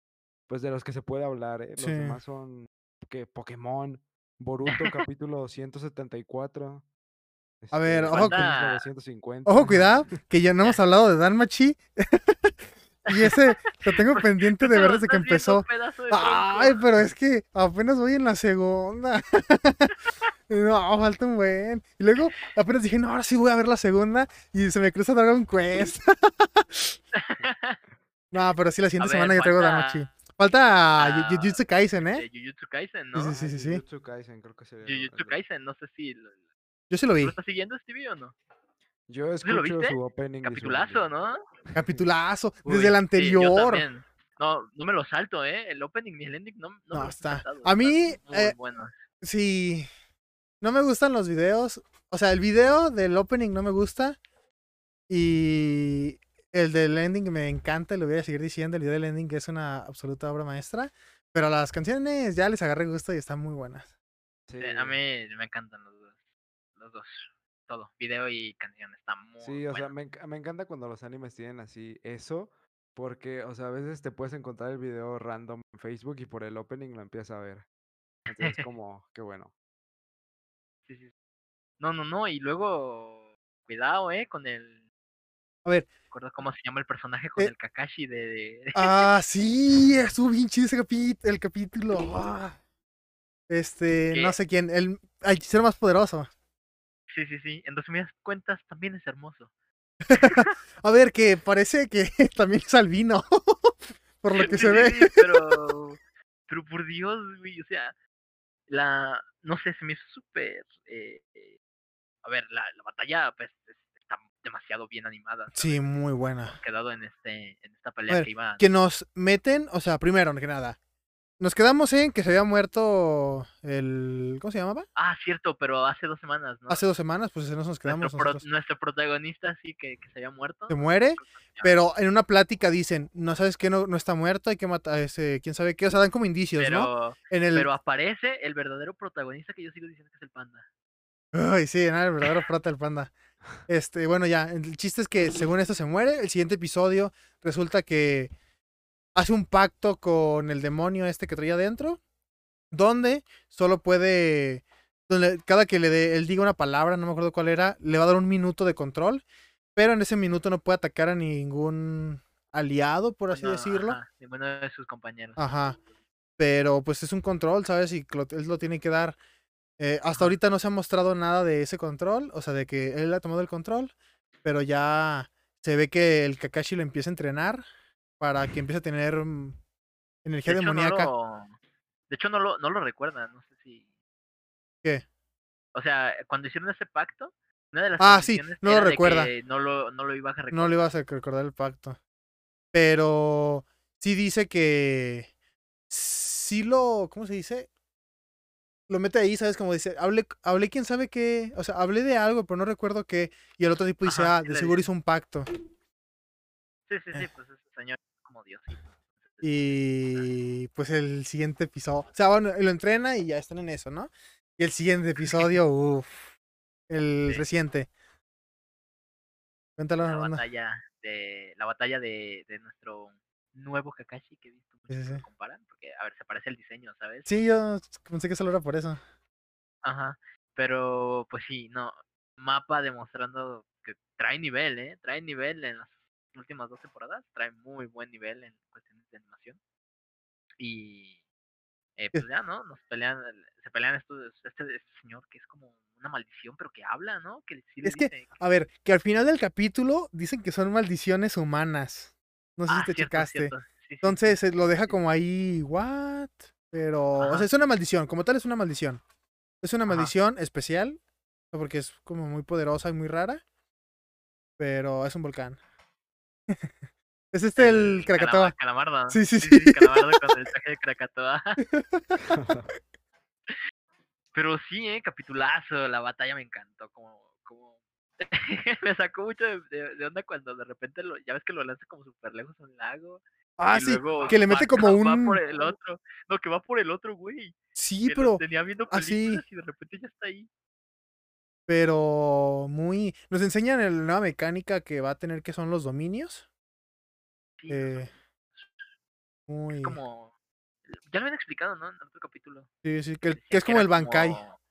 pues de los que se puede hablar, ¿eh? Los Sí. demás son que Pokémon, Boruto [LAUGHS] capítulo 174. A ver, este, ojo con- 950. Ojo, cuidado, que ya no hemos [LAUGHS] hablado de Danmachi. [LAUGHS] y ese lo tengo pendiente de ver desde que empezó. Ay, pero es que apenas voy en la segunda. [LAUGHS] No, falta un buen. Y luego apenas dije, no, ahora sí voy a ver la segunda. Y se me cruza Dragon Quest. no, pero sí, la siguiente ver, semana yo traigo Danmachi. Falta Ah, Jujutsu Kaisen, ¿eh? Jujutsu Kaisen, Sí, ¿no? sí, sí, sí, sí. Jujutsu Kaisen, creo que sería Jujutsu Kaisen, no sé si lo, Yo sí lo vi. ¿lo estás siguiendo, Stevie, o no? Yo escucho su opening. Capitulazo. ¿no? Capitulazo. [LAUGHS] Uy, Desde el sí, yo anterior. también. no, no me lo salto, ¿eh? El opening ni el ending no, no, No, está- saltado, a mí, eh, buenos. Sí. No me gustan los videos. O sea, el video del opening no me gusta. Y el del ending me encanta y lo voy a seguir diciendo. El video del ending es una absoluta obra maestra. Pero las canciones ya les agarré gusto y están muy buenas. Sí, Sí, a mí me encantan los. Los dos. Todo. Video y canción. Está muy Sí, o sea, me, enc- me encanta cuando los animes tienen así eso, porque, o sea, a veces te puedes encontrar el video random en Facebook y por el opening lo empiezas a ver. Entonces, [LAUGHS] como, qué bueno. Sí, sí. No, no, no. Y luego, cuidado, ¿eh? Con el... A ver. ¿Recuerdo cómo se llama el personaje? Con Eh, el Kakashi de... de- [LAUGHS] Ah, sí, estuvo bien chido ese capi- el capítulo. Ah. Este, no sé quién. El, el hechicero más poderoso. Sí, sí, sí. En resumidas cuentas, también es hermoso. [LAUGHS] A ver, que parece que [LAUGHS] también es albino. [LAUGHS] Por lo que Sí, se ve. sí, pero... Pero por Dios, güey. O sea, la... No sé, se me hizo súper... eh, eh, A ver, la, la batalla, pues, es- está demasiado bien animada. ¿sabes? Sí, muy buena. Hemos quedado en, este, en esta pelea ver, que iba... que nos meten, o sea, primero que nada, nos quedamos en que se había muerto el, ¿cómo se llamaba? Ah, cierto, pero hace dos semanas, ¿no? Hace dos semanas, pues nos quedamos nuestro, pro- nuestro protagonista sí que, que se había muerto. Se muere, pero en una plática dicen, no sabes qué, no, no está muerto, hay que matar a ese, quién sabe qué, o sea, dan como indicios, ¿no? pero, En el, pero aparece el verdadero protagonista que yo sigo diciendo que es el panda. Ay, sí, nada, el verdadero prota del panda. Este, bueno, ya, el chiste es que según esto se muere, el siguiente episodio resulta que hace un pacto con el demonio este que traía adentro, donde solo puede, donde cada que le dé, él diga una palabra, no me acuerdo cuál era, le va a dar un minuto de control, pero en ese minuto no puede atacar a ningún aliado, por así decirlo. ajá, ninguno de sus compañeros. Ajá. Pero pues es un control, ¿sabes? Y lo- él lo tiene que dar. Eh, hasta ahorita no se ha mostrado nada de ese control, o sea, de que él ha tomado el control, pero ya se ve que el Kakashi lo empieza a entrenar para que empiece a tener mm, energía De hecho, no demoníaca. lo, de hecho, no lo, no lo recuerda, no sé si... ¿Qué? O sea, cuando hicieron ese pacto, una de las Ah, sí, no lo recuerda. no lo, no lo iba a recordar. No le ibas a recordar el pacto. Pero sí dice que sí lo, ¿cómo se dice? Lo mete ahí, ¿sabes? Como dice, hablé, hablé quién sabe qué, o sea, hablé de algo, pero no recuerdo qué. Y el otro tipo dice, Ajá, ah, sí de seguro dice. hizo un pacto. Sí, sí, sí, Eh. pues ese señor como Diosito. Y pues el siguiente episodio, o sea, bueno, lo entrena y ya están en eso, ¿no? Y el siguiente episodio, uff, el Sí. reciente. Cuéntalo, la Armando. batalla de la batalla de, de nuestro nuevo Kakashi que he visto muchos sí. comparan porque a ver se parece el diseño sabes Sí, yo pensé que solo era por eso. ajá pero pues sí no mapa demostrando que trae nivel eh trae nivel en las últimas dos temporadas trae muy buen nivel en cuestiones de animación y eh, pues ya no nos pelean se pelean estos este, este señor que es como una maldición pero que habla no que sí Es que, a ver, que al final del capítulo dicen que son maldiciones humanas. No sé ah si te cierto, checaste. cierto. Sí. Entonces eh, lo deja como ahí, what? Pero, o sea, es una maldición, como tal es una maldición. Es una Ajá. maldición especial, porque es como muy poderosa y muy rara, pero es un volcán. [LAUGHS] es este el Krakatoa. Calamardo. Sí, sí, sí. Calamardo con el traje de Krakatoa. [LAUGHS] [LAUGHS] Pero sí, eh, capitulazo, la batalla me encantó, como, como... me sacó mucho de, de- de onda cuando de repente lo, ya ves que lo lanza como súper lejos a un lago. Ah, sí, luego que le va- mete como Va un... por el otro. No, que va por el otro, güey. Sí, que pero, tenía viendo así. películas y de repente ya está ahí. Pero muy... Nos enseñan la nueva mecánica que va a tener que son los dominios. Sí, Eh, muy... es como... Ya lo habían explicado, ¿no? En otro capítulo. Sí, sí, que, es como el Bankai. como-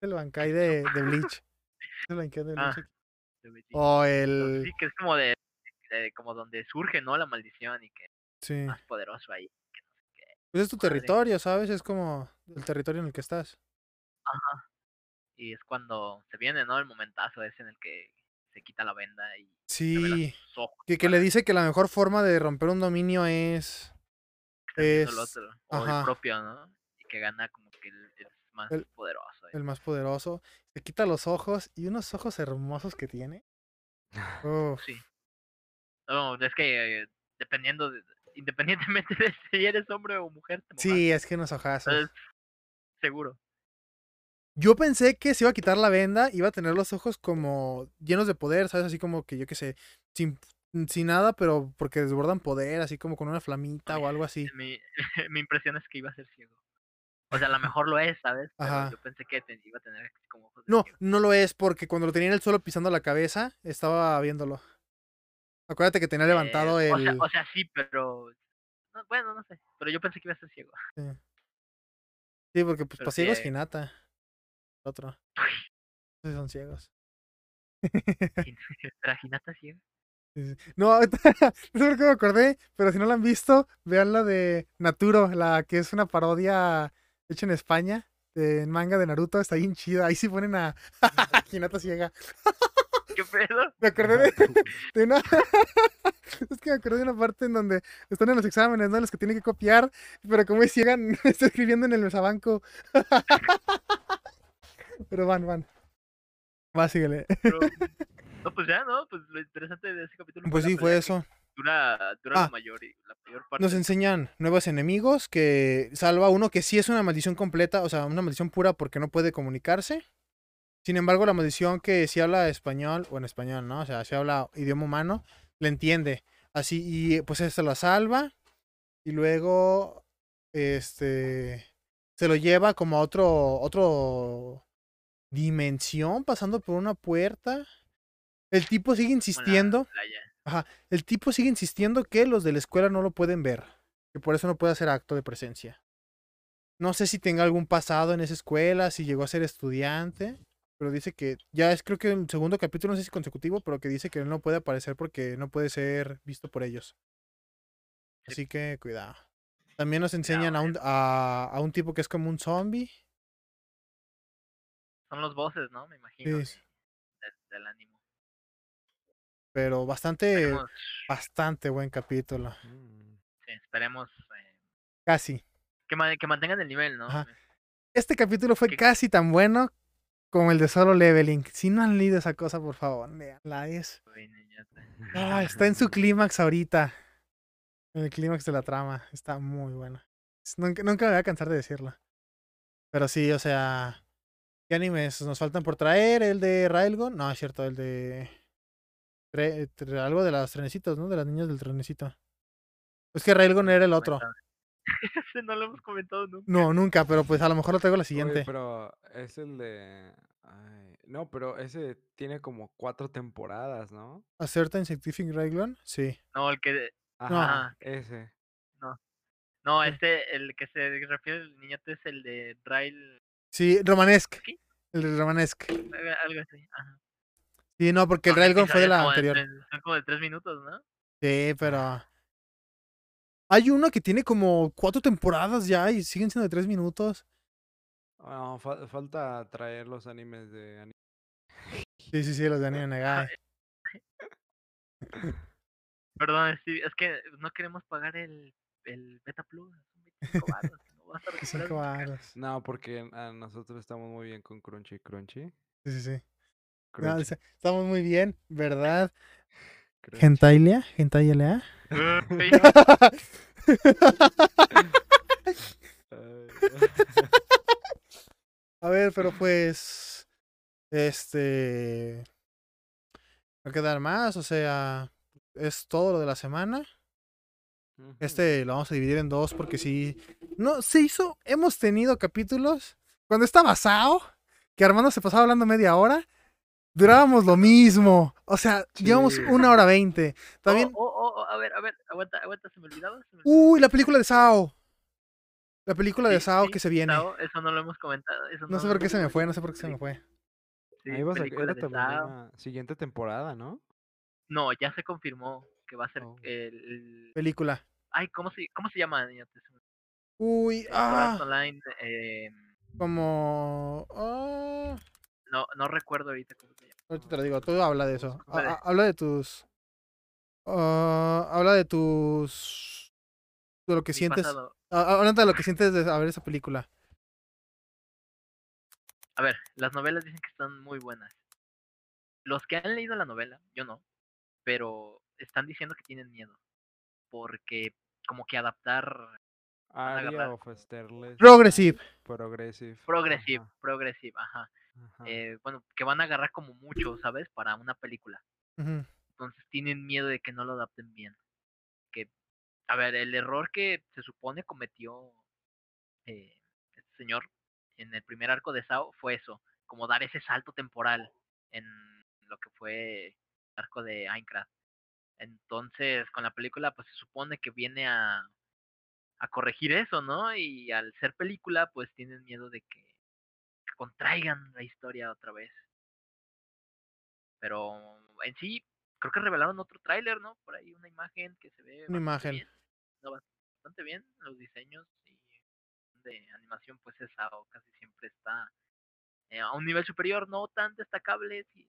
El Bankai [LAUGHS] de, de [LAUGHS] Bleach. El Bankai de Ah, Bleach. de Betty. O el... sí, que es como de, de- como donde surge, ¿no? La maldición y que Sí. es más poderoso ahí. que no sé qué. Pues es tu madre. territorio, ¿sabes? Es como el territorio en el que estás. Ajá. Y es cuando se viene, ¿no? El momentazo ese en el que se quita la venda y Sí. ojos. Que, que le dice que la mejor forma de romper un dominio es... el es- otro, o el propio, ¿no? Y que gana como que el, el más El- poderoso. ahí. el más poderoso. Se quita los ojos y unos ojos hermosos que tiene. [LAUGHS] Uf. Sí. No, es que eh, dependiendo, de- independientemente [LAUGHS] de si eres hombre o mujer, te mojas. Sí, es que unos ojazos. Entonces, seguro. Yo pensé que se iba a quitar la venda, iba a tener los ojos como llenos de poder, ¿sabes? Así como que yo qué sé, sin, sin nada, pero porque desbordan poder, así como con una flamita o algo así. Mi, [LAUGHS] mi impresión es que iba a ser ciego. O sea, a lo mejor lo es, ¿sabes? Pero Ajá. yo pensé que te- iba a tener como ojos No, ciego. no lo es, porque cuando lo tenía en el suelo pisando la cabeza, estaba viéndolo. Acuérdate que tenía levantado Eh, el. o, sea, o sea, sí, pero... no, bueno, no sé. Pero yo pensé que iba a ser ciego. Sí, porque pues pero para ciegos sí. Hinata. Otro. Esos son ciegos. ¿Era Hinata ciego? Sí, sí. No, ahorita- [LAUGHS] no sé por qué me acordé, pero si no la han visto, vean la de Naturo, la que es una parodia hecha en España, de manga de Naruto, está bien chida. Ahí sí ponen a [LAUGHS] [LAUGHS] Hinata ciega. ¿Qué pedo? Me acordé de, de una. es que me acordé de una parte en donde están en los exámenes, ¿no? Los que tienen que copiar, pero como es ciega, está escribiendo en el mesabanco. Pero van, van. Va, síguele. Pero- [LAUGHS] no, pues ya, ¿no? Pues lo interesante de ese capítulo Pues la sí, fue eso. Dura, dura Ah. la, mayor, y- la mayor parte. Nos enseñan nuevos enemigos que salva uno que sí es una maldición completa, o sea, una maldición pura porque no puede comunicarse. Sin embargo, la maldición que sí habla español, o en español, ¿no? O sea, si habla idioma humano, le entiende. Así, y pues se lo salva. Y luego, este, se lo lleva como a otro, otro dimensión, pasando por una puerta. El tipo sigue insistiendo. playa. El tipo sigue insistiendo que los de la escuela no lo pueden ver, que por eso no puede hacer acto de presencia. No sé si tenga algún pasado en esa escuela, si llegó a ser estudiante, pero dice que ya es creo que el segundo capítulo, no sé si consecutivo, pero que dice que él no puede aparecer porque no puede ser visto por ellos. Sí. Así que cuidado. También nos enseñan a un, a, a un tipo que es como un zombie. Son los voces, ¿no? Me imagino. Sí. de- del, del ánimo. Pero bastante, Esperemos, bastante buen capítulo. Mm. sí, esperemos eh, Casi. que, ma- que mantengan el nivel, ¿no? Ajá. Este capítulo fue Que- casi tan bueno como el de Solo Leveling. Si no han leído esa cosa, por favor, leanla. Es... Ah, [LAUGHS] está en su clímax ahorita. En el clímax de la trama. Está muy bueno. Es- Nunca, nunca me voy a cansar de decirlo. Pero sí, o sea. ¿Qué animes nos faltan por traer? ¿El de Railgun? No, es cierto, el de. tre- tre- algo de los trenecitos, ¿no? De las niñas del trenecito. Es que Railgun era el otro. [LAUGHS] No lo hemos comentado nunca. No, nunca, pero pues a lo mejor lo traigo la Oye, siguiente. pero es el de. ay, no, pero ese tiene como cuatro temporadas, ¿no? ¿A Certain Scientific Railgun? Sí. No, el que. Ajá, ese. No, Sí. este, el que se refiere el niñote es el de Rail. Sí, Romanesque. ¿Sí? El de Romanesque. algo- así. Ajá. Sí, no, porque el Railgun fue de la como anterior. tres- son como de tres minutos, ¿no? Sí, pero. Hay uno que tiene como cuatro temporadas ya y siguen siendo de tres minutos. No, fa- falta traer los animes de ani- Sí, sí, sí, los de Anime Negai. [LAUGHS] Perdón, sí, es que no queremos pagar el, el Beta Plus. Son 25 baros. No vas a recuperar Cinco nunca. varos. No, porque a nosotros estamos muy bien con Crunchy. Crunchy. Sí, sí, sí. No, estamos muy bien, ¿verdad? Gentailia, Gentailia. [LAUGHS] [LAUGHS] A ver, pero pues. Este. Va a quedar más, o sea. Es todo lo de la semana. Este lo vamos a dividir en dos porque sí. No, se hizo. Hemos tenido capítulos. Cuando estaba Sao, que Armando se pasaba hablando media hora, durábamos lo mismo. O sea, llevamos una hora veinte. También. Oh, oh, oh, a ver, a ver, aguanta, aguanta, se me olvidaba. se me olvidaba. Uy, la película de Sao. La película de Sí, Sao sí, que se viene. Sao, eso no lo hemos comentado. eso No sé por qué se me fue, no sé por qué se me fue. Sí, Ahí va a de Sao. siguiente temporada, ¿no? No, ya se confirmó que va a ser Oh. el, el- Película. Ay, ¿cómo se, cómo se llama? Uy, ah, Online, eh, como. Ah, no, no recuerdo ahorita cómo se llama. ahorita te lo digo, tú habla de eso. Habla de tus. ah, habla de tus. De lo que Mi sientes. pasado. Habla de lo que sientes de ver esa película. A ver, las novelas dicen que están muy buenas. Los que han leído la novela, yo no, pero están diciendo que tienen miedo. Porque como que adaptar Aria of Starless. Progressive. Progressive. progressive, Ajá, progressive, ajá. ajá. Eh, bueno, que van a agarrar como mucho, ¿sabes? Para una película. Entonces tienen miedo de que no lo adapten bien. Que, a ver, el error que se supone cometió eh, este señor en el primer arco de Sao fue eso, como dar ese salto temporal en lo que fue el arco de Minecraft. Entonces, con la película, pues se supone que viene a, a corregir eso, ¿no? Y al ser película, pues tienen miedo de que, que contraigan la historia otra vez. Pero en sí, creo que revelaron otro tráiler, ¿no? Por ahí una imagen que se ve Una imagen. bien. No, bastante bien, los diseños y de animación, pues es Sao casi siempre está eh, a un nivel superior, no tan destacable, sí,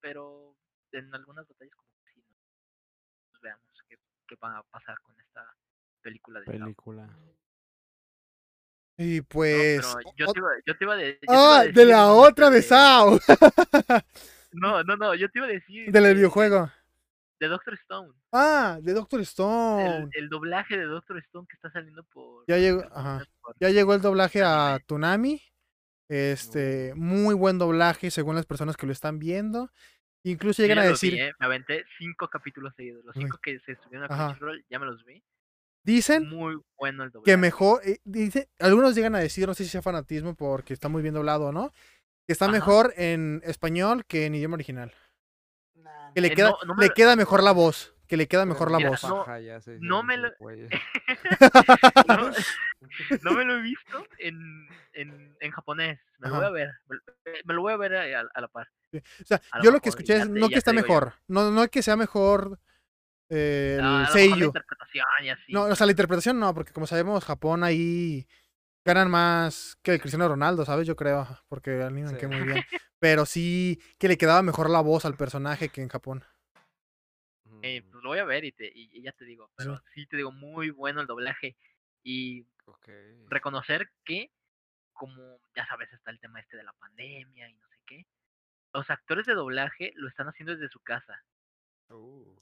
pero en algunas batallas como que sí, ¿no? Pues veamos qué, qué va a pasar con esta película de Sao. Película. Y No, pues. pero yo te iba, yo te iba de, yo te iba a Ah, de decir, la ¿no? otra de de- Sao. [LAUGHS] No, no, no, yo te iba a decir Del de- videojuego. de Doctor Stone. Ah, de Doctor El, Stone. el doblaje de Doctor Stone que está saliendo por. Ya llegó, ajá. por- Ya llegó el doblaje a. Tunami. Este, muy buen doblaje según las personas que lo están viendo. Incluso llegan a decir, vi, ¿eh? Me aventé cinco capítulos seguidos. Los Uy. cinco que se estuvieron a. Crunchyroll, ya me los vi. dicen Muy bueno el doblaje. que mejor, eh, dice, algunos llegan a decir, no sé si sea fanatismo porque está muy bien doblado o no, que está Ajá. mejor en español que en idioma original. Que le Eh, queda, no- no me le queda mejor la voz, que le queda mejor la Mira, voz. no- me lo- [LAUGHS] no, [LAUGHS] no me lo he visto en, en, en japonés. Me lo voy a ver. Me, lo- me lo voy a ver a, a la par. O sea, lo yo lo que mejor, escuché es te- no que está digo yo. mejor, no, no que sea mejor eh, el a lo mejor la seiyuu. interpretación y así. No, o sea, la interpretación no, porque como sabemos, Japón ahí ganan más que el Cristiano Ronaldo, ¿sabes? Yo creo, porque animan Sí. que muy bien. [LAUGHS] Pero sí que le quedaba mejor la voz al personaje que en Japón. Eh, pues lo voy a ver y, te, y, y ya te digo, pero sí te digo, muy bueno el doblaje. Y reconocer que, como ya sabes, está el tema este de la pandemia y no sé qué, los actores de doblaje lo están haciendo desde su casa. Uh,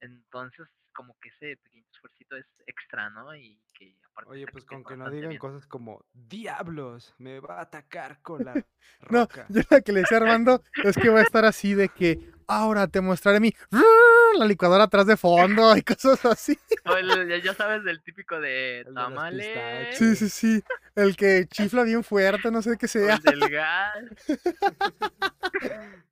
Entonces, como que ese pequeño esfuercito es extra, ¿no? Y que aparte Oye, pues con que no digan bien. cosas como ¡Diablos! Me va a atacar con la [LAUGHS] No, roca. yo la que le decía Armando es que va a estar así de que ahora te mostraré mi [LAUGHS] la licuadora atrás de fondo y cosas así. O el- ya- sabes, del típico de tamales. Sí, sí, sí. El que chifla bien fuerte, no sé qué sea. el del gas. [LAUGHS]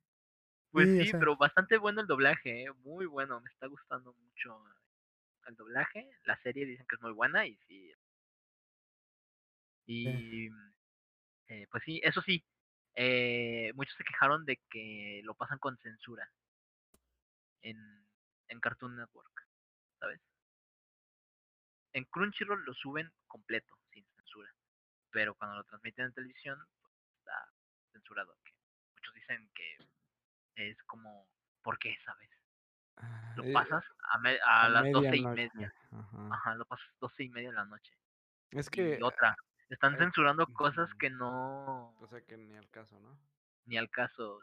Pues Sí, o sí, sea. pero bastante bueno el doblaje, ¿eh? muy bueno, me está gustando mucho el doblaje. La serie dicen que es muy buena y sí. Y eh, pues sí, eso sí, eh, muchos se quejaron de que lo pasan con censura en, en Cartoon Network, ¿sabes? En Crunchyroll lo suben completo, sin censura, pero cuando lo transmiten en televisión, pues, está censurado. Que muchos dicen que es como, ¿por qué, sabes? Lo Eh, pasas a, me- a a las doce y media. ajá. Ajá, lo pasas doce y media de la noche. Es que, Y otra, están censurando cosas que no, o sea, que ni al caso, ¿no? ni al caso.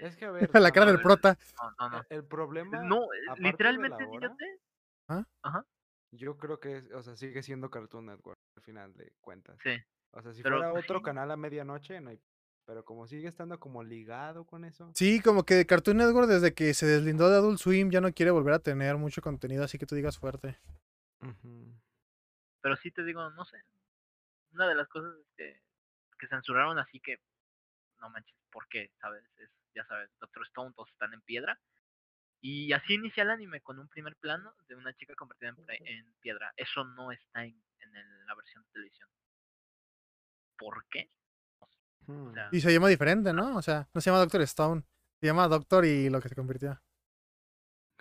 Es que a [LAUGHS] ver, La cara del prota. No, no, no. e- el problema, No, eh, literalmente, fíjate. ¿Ah? Ajá, yo creo que, o sea, sigue siendo Cartoon Network al final de cuentas. sí. O sea, si Pero, fuera pues, otro sí. canal a medianoche, no hay... Pero como sigue estando como ligado con eso. Sí, como que Cartoon Network desde que se deslindó de Adult Swim ya no quiere volver a tener mucho contenido, así que tú digas fuerte. Pero sí te digo, no sé. Una de las cosas es que, que censuraron así que, no manches, ¿por qué? ¿Sabes? Es, ya sabes, Doctor Stone, todos están en piedra. Y así inicia el anime con un primer plano de una chica convertida en, pre- en piedra. Eso no está en, en el- la versión de televisión. ¿Por qué? Hmm. Y se llama diferente, ¿no? O sea, no se llama Doctor Stone. Se llama Doctor y lo que se convirtió.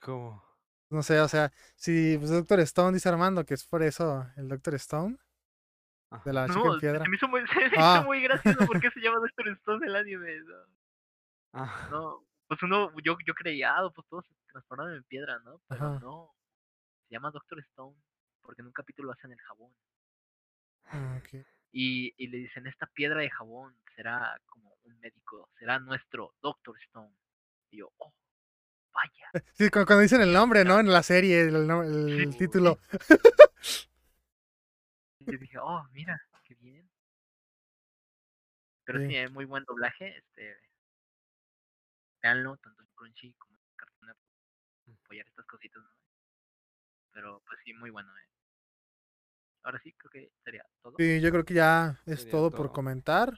¿Cómo? No sé, o sea, si pues, Doctor Stone dice Armando que es por eso el Doctor Stone de la chica no, en piedra. se me hizo muy, [LAUGHS] se me hizo Ah. muy gracioso porque se llama Doctor Stone el anime. No, Ah, No, pues uno, yo, yo creía, pues todos se transformaron en piedra, ¿no? Pero Ajá. no. Se llama Doctor Stone porque en un capítulo hacen el jabón. Ah, ok. Y, y le dicen, esta piedra de jabón será como un médico, será nuestro Doctor Stone. Y yo, oh, vaya. [LAUGHS] Sí, cu- cuando dicen el nombre, ¿no? En la serie, el, el Sí. título. [LAUGHS] Y yo dije, oh, mira, qué bien. Pero Sí. sí, muy buen doblaje. Este, veanlo, tanto en Crunchy como en Cartoon apoyar estas cositas, ¿no? Pero pues sí, muy bueno, eh. Ahora sí, creo que sería todo. Sí, yo creo que ya es Sería todo por comentar.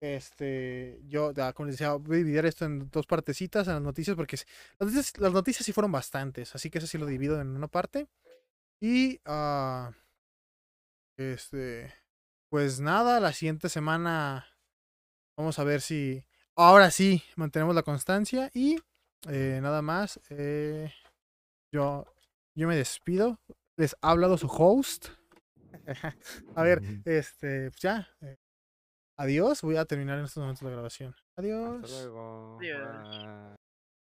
Este, yo, ya, como les decía, voy a dividir esto en dos partecitas en las noticias, porque las noticias, las noticias sí fueron bastantes, así que eso sí lo divido en una parte. Y, ah, este, pues nada, la siguiente semana vamos a ver si, ahora sí, mantenemos la constancia y eh, nada más, eh, yo, yo me despido. Les ha hablado su host. A ver, este, pues ya. eh, adiós. Voy a terminar en estos momentos la grabación. Adiós. Hasta luego. Adiós. bye.